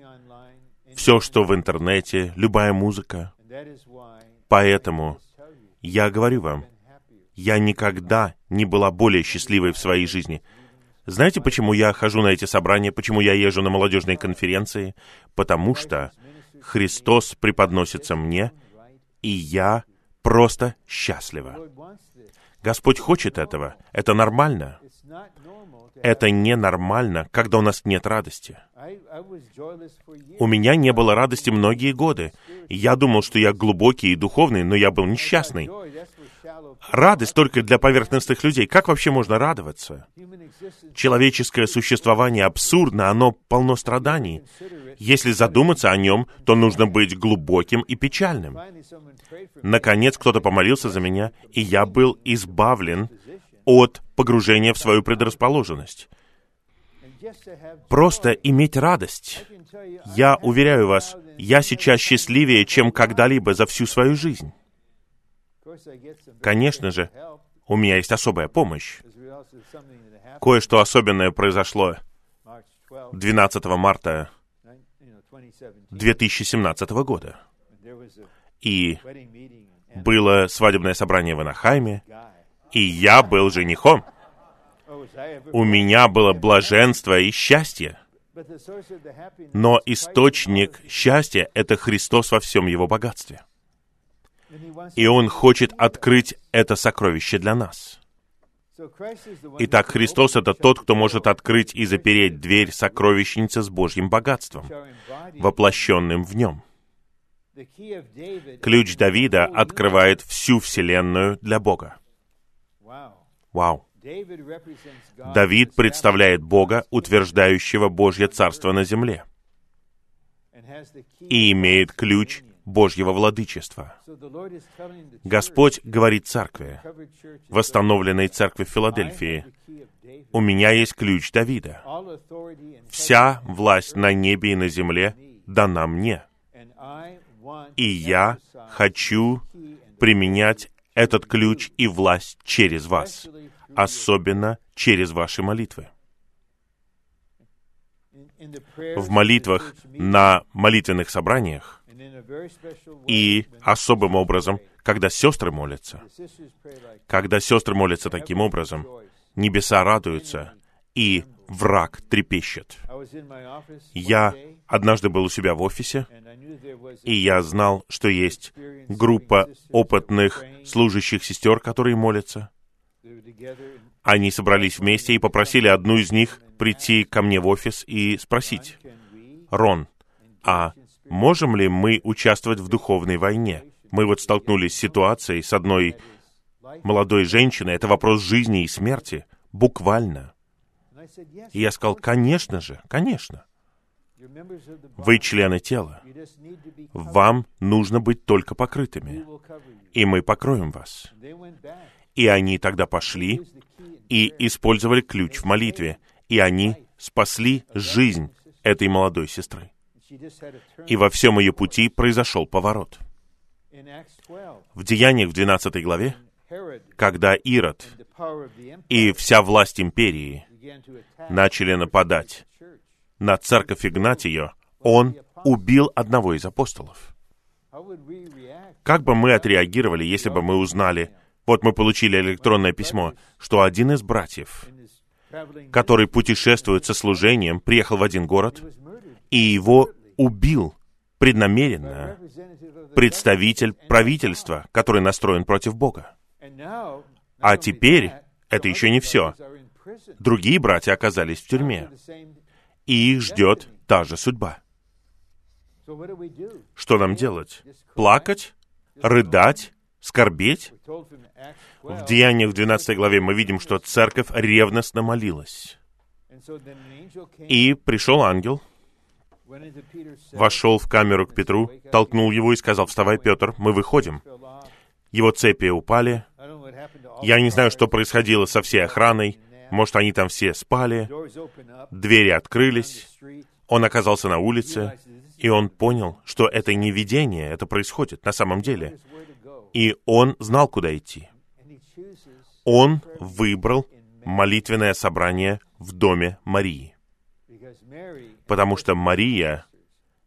Все, что в интернете, любая музыка. Поэтому я говорю вам, я никогда не была более счастливой в своей жизни. Знаете, почему я хожу на эти собрания, почему я езжу на молодежные конференции? Потому что Христос преподносится мне, и я просто счастлива. Господь хочет этого. Это нормально. Это ненормально, когда у нас нет радости. У меня не было радости многие годы. Я думал, что я глубокий и духовный, но я был несчастный. Радость только для поверхностных людей. Как вообще можно радоваться? Человеческое существование абсурдно, оно полно страданий. Если задуматься о нем, то нужно быть глубоким и печальным. Наконец кто-то помолился за меня, и я был избавлен от погружения в свою предрасположенность. Просто иметь радость. Я уверяю вас, я сейчас счастливее, чем когда-либо за всю свою жизнь. Конечно же, у меня есть особая помощь. Кое-что особенное произошло 12 марта 2017 года. И было свадебное собрание в Анахайме, и я был женихом. У меня было блаженство и счастье. Но источник счастья — это Христос во всем Его богатстве. И Он хочет открыть это сокровище для нас. Итак, Христос — это тот, кто может открыть и запереть дверь сокровищницы с Божьим богатством, воплощенным в нем. Ключ Давида открывает всю Вселенную для Бога. Вау! Давид представляет Бога, утверждающего Божье Царство на земле, и имеет ключ Божьего владычества. Господь говорит церкви, восстановленной церкви в Филадельфии, «У меня есть ключ Давида. Вся власть на небе и на земле дана мне. И я хочу применять этот ключ и власть через вас, особенно через ваши молитвы. В молитвах на молитвенных собраниях и особым образом, когда сестры молятся. Когда сестры молятся таким образом, небеса радуются, и враг трепещет. Я однажды был у себя в офисе, и я знал, что есть группа опытных служащих сестер, которые молятся. Они собрались вместе и попросили одну из них прийти ко мне в офис и спросить, «Рон, а Можем ли мы участвовать в духовной войне? Мы вот столкнулись с ситуацией с одной молодой женщиной. Это вопрос жизни и смерти. Буквально. И я сказал, конечно же, конечно. Вы члены тела. Вам нужно быть только покрытыми. И мы покроем вас. И они тогда пошли и использовали ключ в молитве. И они спасли жизнь этой молодой сестры и во всем ее пути произошел поворот. В Деяниях в 12 главе, когда Ирод и вся власть империи начали нападать на церковь Игнатия, он убил одного из апостолов. Как бы мы отреагировали, если бы мы узнали, вот мы получили электронное письмо, что один из братьев, который путешествует со служением, приехал в один город, и его убил преднамеренно представитель правительства, который настроен против Бога. А теперь это еще не все. Другие братья оказались в тюрьме, и их ждет та же судьба. Что нам делать? Плакать? Рыдать? Скорбеть? В Деяниях в 12 главе мы видим, что церковь ревностно молилась. И пришел ангел, вошел в камеру к Петру, толкнул его и сказал, «Вставай, Петр, мы выходим». Его цепи упали. Я не знаю, что происходило со всей охраной, Может, они там все спали, двери открылись, он оказался на улице, и он понял, что это не видение, это происходит на самом деле. И он знал, куда идти. Он выбрал молитвенное собрание в доме Марии. Потому что Мария,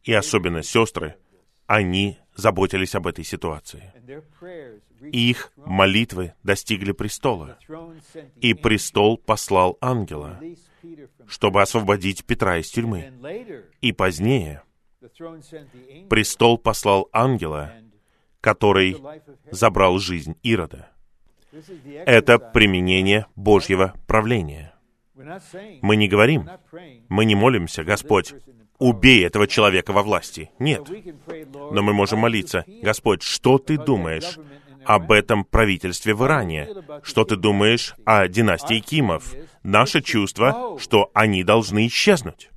и особенно сестры, они заботились об этой ситуации. Их молитвы достигли престола, и престол послал ангела, чтобы освободить Петра из тюрьмы. И позднее престол послал ангела, который забрал жизнь Ирода. Это применение Божьего правления. Мы не говорим, мы не молимся, Господь, убей этого человека во власти. Нет. Но мы можем молиться, Господь, что ты думаешь об этом правительстве в Иране? Что ты думаешь о династии Кимов? Наше чувство, что они должны исчезнуть.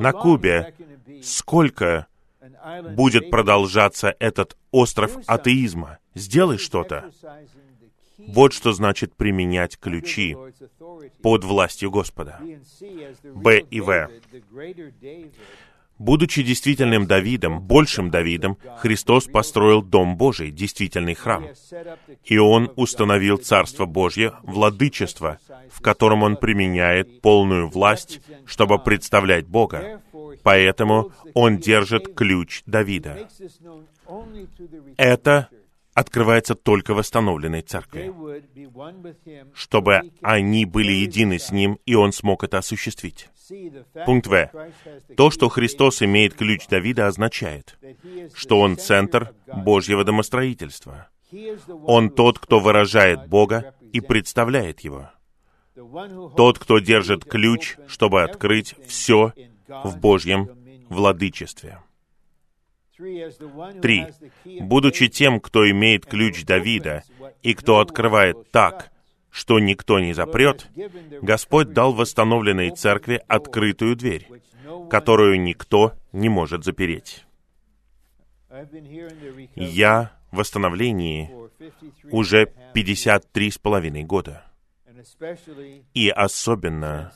На Кубе сколько будет продолжаться этот остров атеизма? Сделай что-то. Вот что значит применять ключи под властью Господа. Б и В. Будучи действительным Давидом, большим Давидом, Христос построил Дом Божий, действительный храм. И Он установил Царство Божье, владычество, в котором Он применяет полную власть, чтобы представлять Бога. Поэтому Он держит ключ Давида. Это открывается только восстановленной церкви, чтобы они были едины с Ним, и Он смог это осуществить. Пункт В. То, что Христос имеет ключ Давида, означает, что Он центр Божьего домостроительства. Он тот, кто выражает Бога и представляет Его. Тот, кто держит ключ, чтобы открыть все в Божьем владычестве. Три. Будучи тем, кто имеет ключ Давида и кто открывает так, что никто не запрет, Господь дал восстановленной церкви открытую дверь, которую никто не может запереть. Я в восстановлении уже 53 с половиной года. И особенно,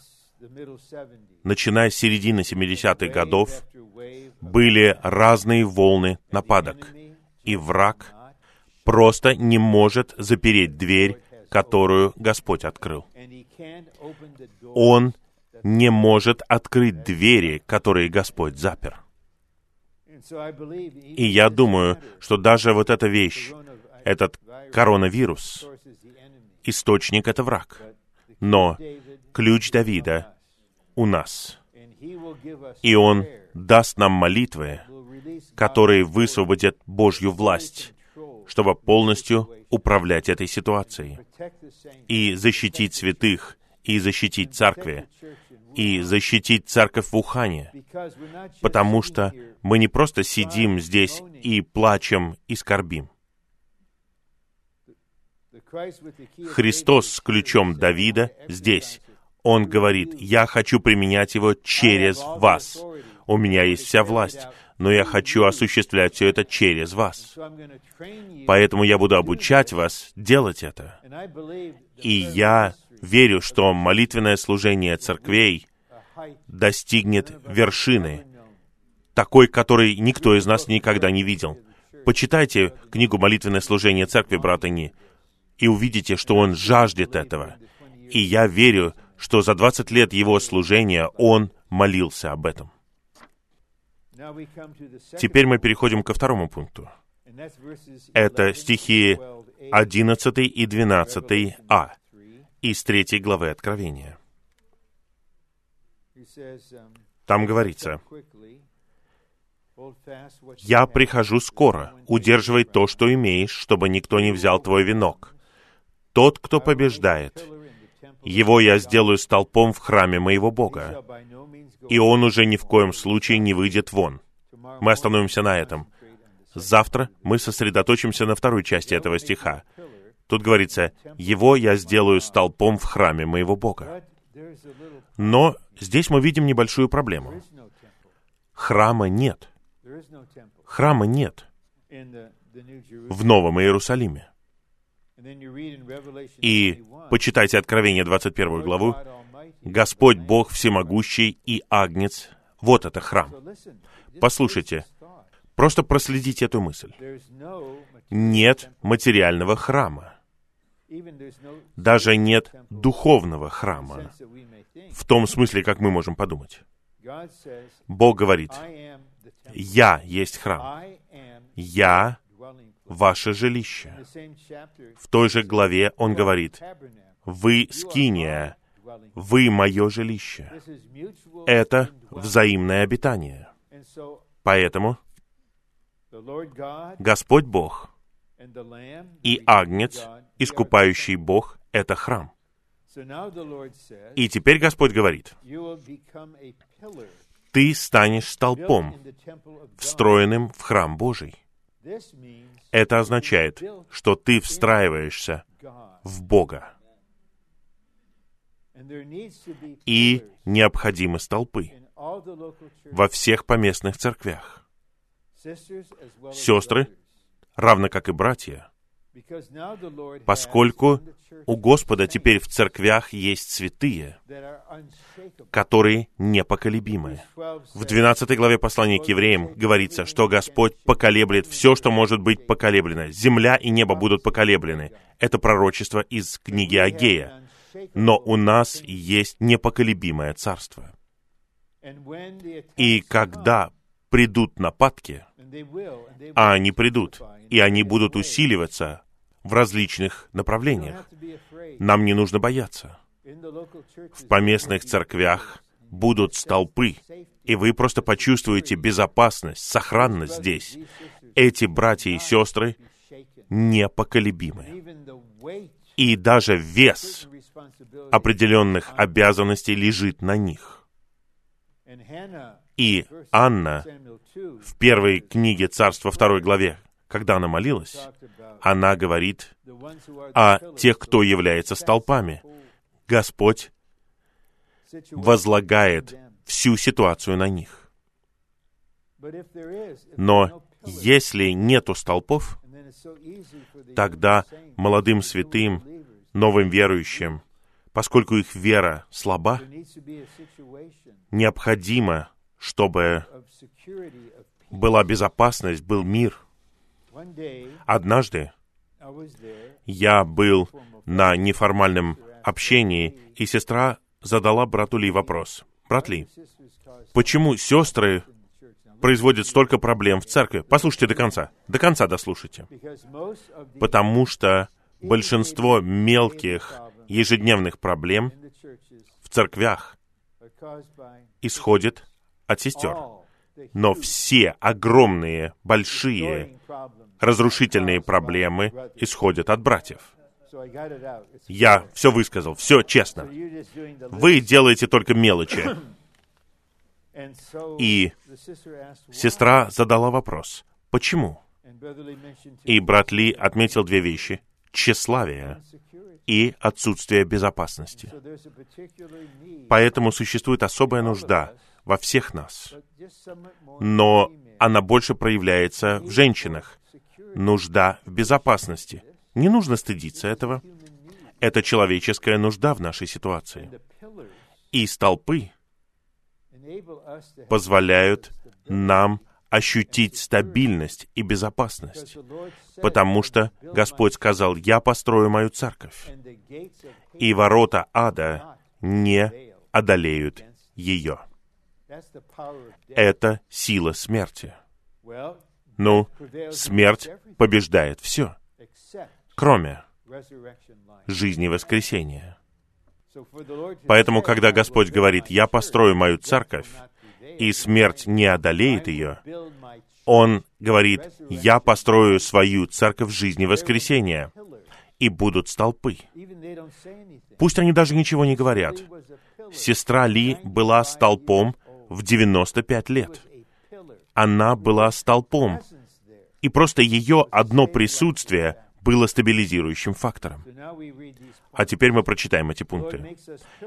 начиная с середины 70-х годов, были разные волны нападок, и враг просто не может запереть дверь, которую Господь открыл. Он не может открыть двери, которые Господь запер. И я думаю, что даже вот эта вещь, этот коронавирус, источник — это враг. Но ключ Давида у нас. И Он даст нам молитвы, которые высвободят Божью власть, чтобы полностью управлять этой ситуацией и защитить святых, и защитить церкви, и защитить церковь в Ухане, потому что мы не просто сидим здесь и плачем и скорбим. Христос с ключом Давида здесь. Он говорит, «Я хочу применять его через вас. У меня есть вся власть, но я хочу осуществлять все это через вас. Поэтому я буду обучать вас делать это. И я верю, что молитвенное служение церквей достигнет вершины, такой, которой никто из нас никогда не видел. Почитайте книгу «Молитвенное служение церкви» брата Ни, и увидите, что он жаждет этого. И я верю, что за 20 лет его служения он молился об этом. Теперь мы переходим ко второму пункту. Это стихи 11 и 12 А из третьей главы Откровения. Там говорится, «Я прихожу скоро, удерживай то, что имеешь, чтобы никто не взял твой венок. Тот, кто побеждает, его я сделаю столпом в храме моего Бога, и он уже ни в коем случае не выйдет вон. Мы остановимся на этом. Завтра мы сосредоточимся на второй части этого стиха. Тут говорится, «Его я сделаю столпом в храме моего Бога». Но здесь мы видим небольшую проблему. Храма нет. Храма нет в Новом Иерусалиме. И почитайте Откровение 21 главу. Господь Бог всемогущий и Агнец. Вот это храм. Послушайте, просто проследите эту мысль. Нет материального храма. Даже нет духовного храма. В том смысле, как мы можем подумать. Бог говорит, «Я есть храм. Я ваше жилище». В той же главе Он говорит, «Вы скиния, вы мое жилище». Это взаимное обитание. Поэтому Господь Бог и Агнец, искупающий Бог, — это храм. И теперь Господь говорит, ты станешь столпом, встроенным в храм Божий. Это означает, что ты встраиваешься в Бога. И необходимы столпы во всех поместных церквях. Сестры, равно как и братья, поскольку у Господа теперь в церквях есть святые, которые непоколебимы. В 12 главе послания к евреям говорится, что Господь поколеблет все, что может быть поколеблено. Земля и небо будут поколеблены. Это пророчество из книги Агея. Но у нас есть непоколебимое царство. И когда придут нападки, а они придут, и они будут усиливаться в различных направлениях. Нам не нужно бояться. В поместных церквях будут столпы, и вы просто почувствуете безопасность, сохранность здесь. Эти братья и сестры непоколебимы. И даже вес определенных обязанностей лежит на них. И Анна в первой книге Царства второй главе, когда она молилась, она говорит о тех, кто является столпами. Господь возлагает всю ситуацию на них. Но если нету столпов, тогда молодым святым, новым верующим, поскольку их вера слаба, необходимо, чтобы была безопасность, был мир. Однажды я был на неформальном общении, и сестра задала брату Ли вопрос. «Брат Ли, почему сестры производят столько проблем в церкви?» Послушайте до конца. До конца дослушайте. Потому что большинство мелких ежедневных проблем в церквях исходит от сестер. Но все огромные, большие, разрушительные проблемы исходят от братьев. Я все высказал, все честно. Вы делаете только мелочи. И сестра задала вопрос, почему? И брат Ли отметил две вещи. Тщеславие и отсутствие безопасности. Поэтому существует особая нужда во всех нас. Но она больше проявляется в женщинах. Нужда в безопасности. Не нужно стыдиться этого. Это человеческая нужда в нашей ситуации. И столпы позволяют нам ощутить стабильность и безопасность, потому что Господь сказал, «Я построю мою церковь, и ворота ада не одолеют ее». Это сила смерти. Ну, смерть побеждает все, кроме жизни воскресения. Поэтому, когда Господь говорит, «Я построю мою церковь, и смерть не одолеет ее», Он говорит, «Я построю свою церковь жизни воскресения, и будут столпы». Пусть они даже ничего не говорят. Сестра Ли была столпом в 95 лет. Она была столпом, и просто ее одно присутствие было стабилизирующим фактором. А теперь мы прочитаем эти пункты.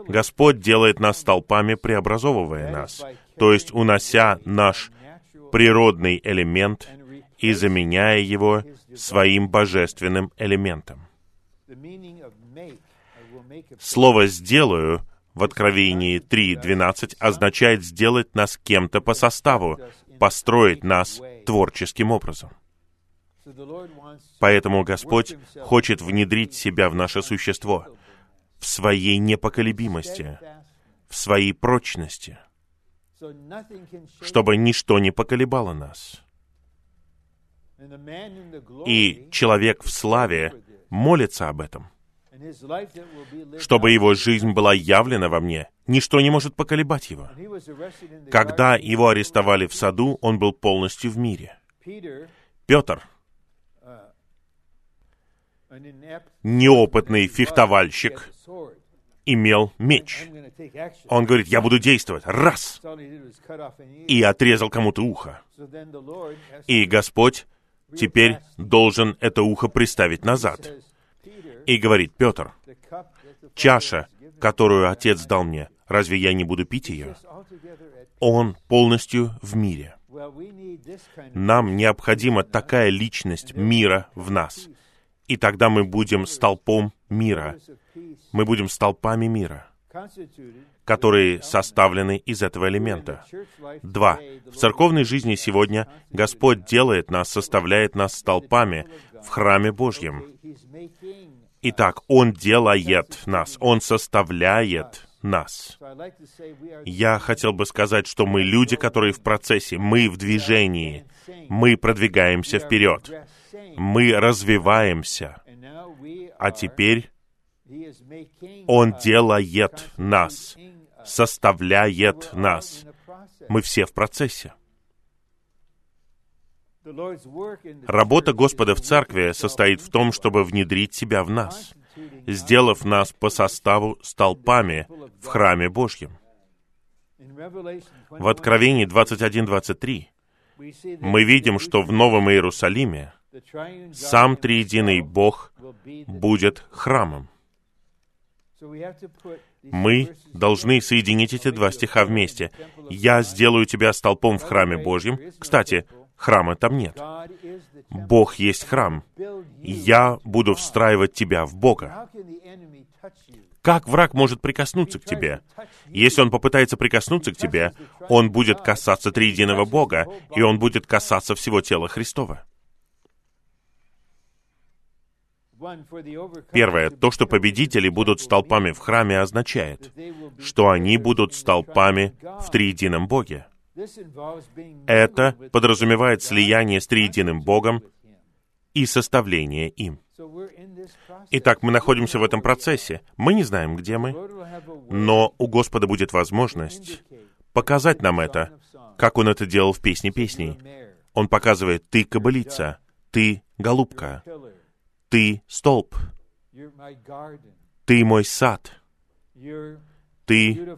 Господь делает нас столпами, преобразовывая нас, то есть унося наш природный элемент и заменяя его своим божественным элементом. Слово «сделаю» в Откровении 3.12 означает сделать нас кем-то по составу, построить нас творческим образом. Поэтому Господь хочет внедрить себя в наше существо, в своей непоколебимости, в своей прочности, чтобы ничто не поколебало нас. И человек в славе молится об этом, чтобы его жизнь была явлена во мне. Ничто не может поколебать его. Когда его арестовали в саду, он был полностью в мире. Петр, неопытный фехтовальщик, имел меч. Он говорит, я буду действовать. Раз! И отрезал кому-то ухо. И Господь теперь должен это ухо приставить назад. И говорит, Петр, чаша, которую Отец дал мне, разве я не буду пить ее? Он полностью в мире. Нам необходима такая личность мира в нас. И тогда мы будем столпом мира. Мы будем столпами мира которые составлены из этого элемента. Два. В церковной жизни сегодня Господь делает нас, составляет нас столпами в храме Божьем. Итак, Он делает нас, Он составляет нас. Я хотел бы сказать, что мы люди, которые в процессе, мы в движении, мы продвигаемся вперед, мы развиваемся. А теперь Он делает нас, составляет нас. Мы все в процессе. Работа Господа в Церкви состоит в том, чтобы внедрить себя в нас, сделав нас по составу столпами в храме Божьем. В Откровении 21-23 мы видим, что в Новом Иерусалиме сам Триединый Бог будет храмом. Мы должны соединить эти два стиха вместе. «Я сделаю тебя столпом в храме Божьем». Кстати, храма там нет. Бог есть храм. Я буду встраивать тебя в Бога. Как враг может прикоснуться к тебе? Если он попытается прикоснуться к тебе, он будет касаться триединого Бога, и он будет касаться всего тела Христова. Первое, то, что победители будут столпами в храме, означает, что они будут столпами в триедином Боге. Это подразумевает слияние с триединым Богом и составление им. Итак, мы находимся в этом процессе. Мы не знаем, где мы, но у Господа будет возможность показать нам это, как Он это делал в «Песне песней». Он показывает, ты кобылица, ты голубка, ты столб, ты мой сад, ты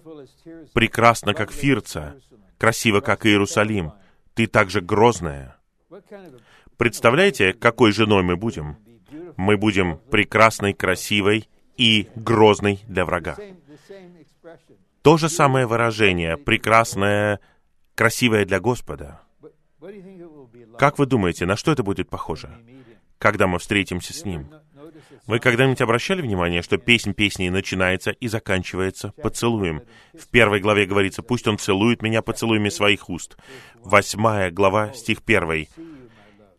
прекрасна, как Фирца, красиво, как Иерусалим, ты также грозная. Представляете, какой женой мы будем? Мы будем прекрасной, красивой и грозной для врага. То же самое выражение, прекрасное, красивое для Господа. Как вы думаете, на что это будет похоже? когда мы встретимся с Ним. Вы когда-нибудь обращали внимание, что песнь песни начинается и заканчивается поцелуем? В первой главе говорится, «Пусть он целует меня поцелуями своих уст». Восьмая глава, стих первый.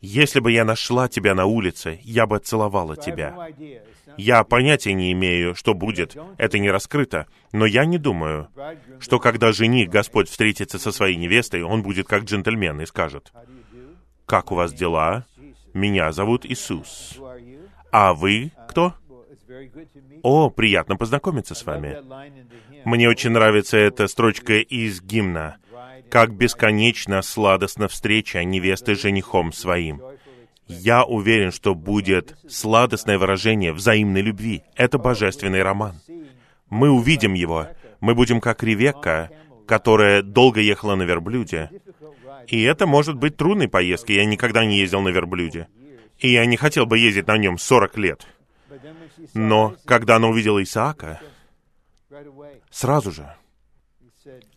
«Если бы я нашла тебя на улице, я бы целовала тебя». Я понятия не имею, что будет, это не раскрыто, но я не думаю, что когда жених Господь встретится со своей невестой, он будет как джентльмен и скажет, «Как у вас дела? Меня зовут Иисус. А вы кто? О, приятно познакомиться с вами. Мне очень нравится эта строчка из гимна. «Как бесконечно сладостна встреча невесты с женихом своим». Я уверен, что будет сладостное выражение взаимной любви. Это божественный роман. Мы увидим его. Мы будем как Ревекка, которая долго ехала на верблюде, и это может быть трудной поездкой. Я никогда не ездил на верблюде. И я не хотел бы ездить на нем 40 лет. Но когда она увидела Исаака, сразу же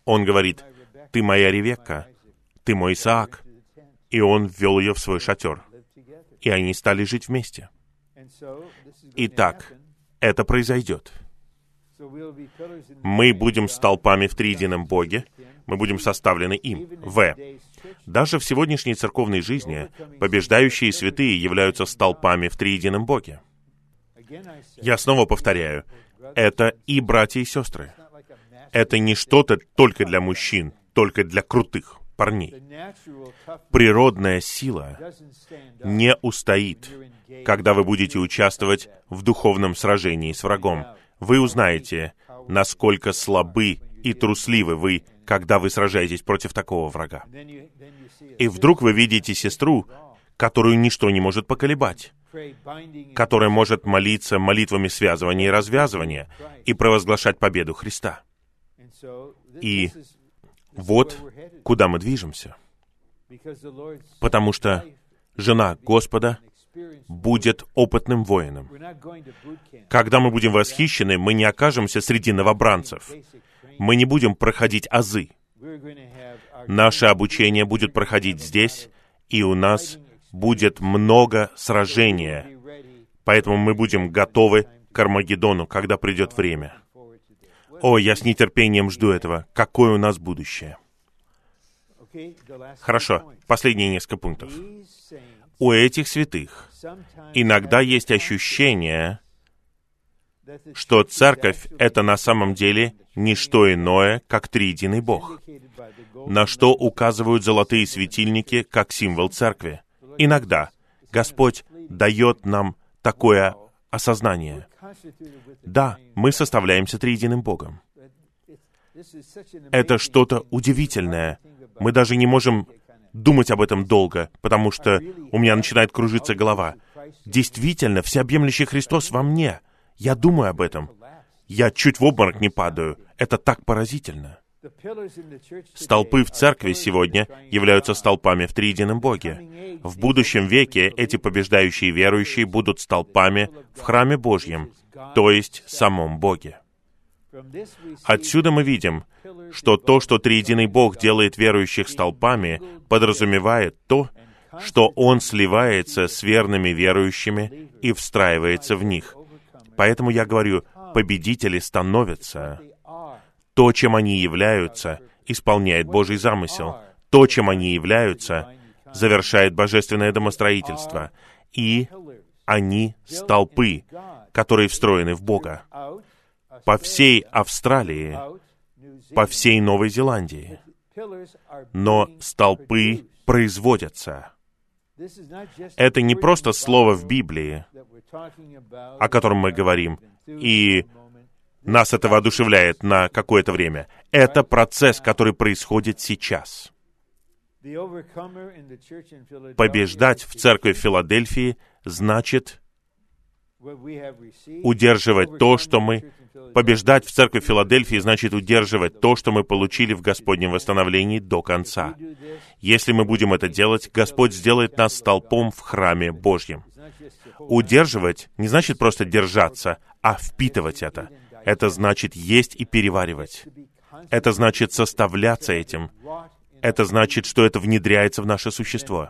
он говорит, «Ты моя Ревекка, ты мой Исаак». И он ввел ее в свой шатер. И они стали жить вместе. Итак, это произойдет. Мы будем столпами в триедином Боге, мы будем составлены им. В. Даже в сегодняшней церковной жизни побеждающие святые являются столпами в триедином Боге. Я снова повторяю, это и братья и сестры. Это не что-то только для мужчин, только для крутых парней. Природная сила не устоит, когда вы будете участвовать в духовном сражении с врагом. Вы узнаете, насколько слабы и трусливы вы, когда вы сражаетесь против такого врага. И вдруг вы видите сестру, которую ничто не может поколебать, которая может молиться молитвами связывания и развязывания и провозглашать победу Христа. И вот куда мы движемся. Потому что жена Господа будет опытным воином. Когда мы будем восхищены, мы не окажемся среди новобранцев. Мы не будем проходить азы. Наше обучение будет проходить здесь, и у нас будет много сражения. Поэтому мы будем готовы к Армагеддону, когда придет время. О, я с нетерпением жду этого. Какое у нас будущее? Хорошо, последние несколько пунктов. У этих святых иногда есть ощущение, что церковь — это на самом деле не что иное, как триединый Бог, на что указывают золотые светильники как символ церкви. Иногда Господь дает нам такое осознание. Да, мы составляемся триединым Богом. Это что-то удивительное. Мы даже не можем думать об этом долго, потому что у меня начинает кружиться голова. Действительно, всеобъемлющий Христос во мне. Я думаю об этом. Я чуть в обморок не падаю. Это так поразительно. Столпы в церкви сегодня являются столпами в триедином Боге. В будущем веке эти побеждающие верующие будут столпами в храме Божьем, то есть самом Боге. Отсюда мы видим, что то, что триединый Бог делает верующих столпами, подразумевает то, что Он сливается с верными верующими и встраивается в них. Поэтому я говорю, победители становятся то, чем они являются, исполняет Божий замысел. То, чем они являются, завершает божественное домостроительство. И они столпы, которые встроены в Бога. По всей Австралии, по всей Новой Зеландии. Но столпы производятся. Это не просто слово в Библии, о котором мы говорим, и нас это воодушевляет на какое-то время. Это процесс, который происходит сейчас. Побеждать в церкви Филадельфии значит удерживать то, что мы... Побеждать в церкви Филадельфии значит удерживать то, что мы получили в Господнем восстановлении до конца. Если мы будем это делать, Господь сделает нас столпом в храме Божьем. Удерживать не значит просто держаться, а впитывать это. Это значит есть и переваривать. Это значит составляться этим. Это значит, что это внедряется в наше существо.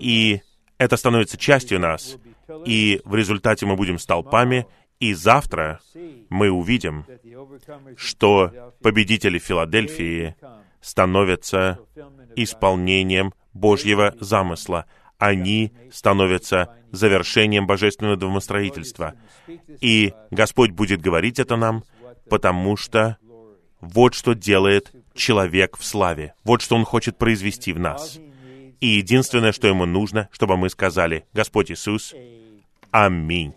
И это становится частью нас. И в результате мы будем столпами, и завтра мы увидим, что победители Филадельфии становятся исполнением Божьего замысла. Они становятся завершением божественного домостроительства. И Господь будет говорить это нам, потому что вот что делает человек в славе. Вот что Он хочет произвести в нас. И единственное, что Ему нужно, чтобы мы сказали, Господь Иисус, Аминь.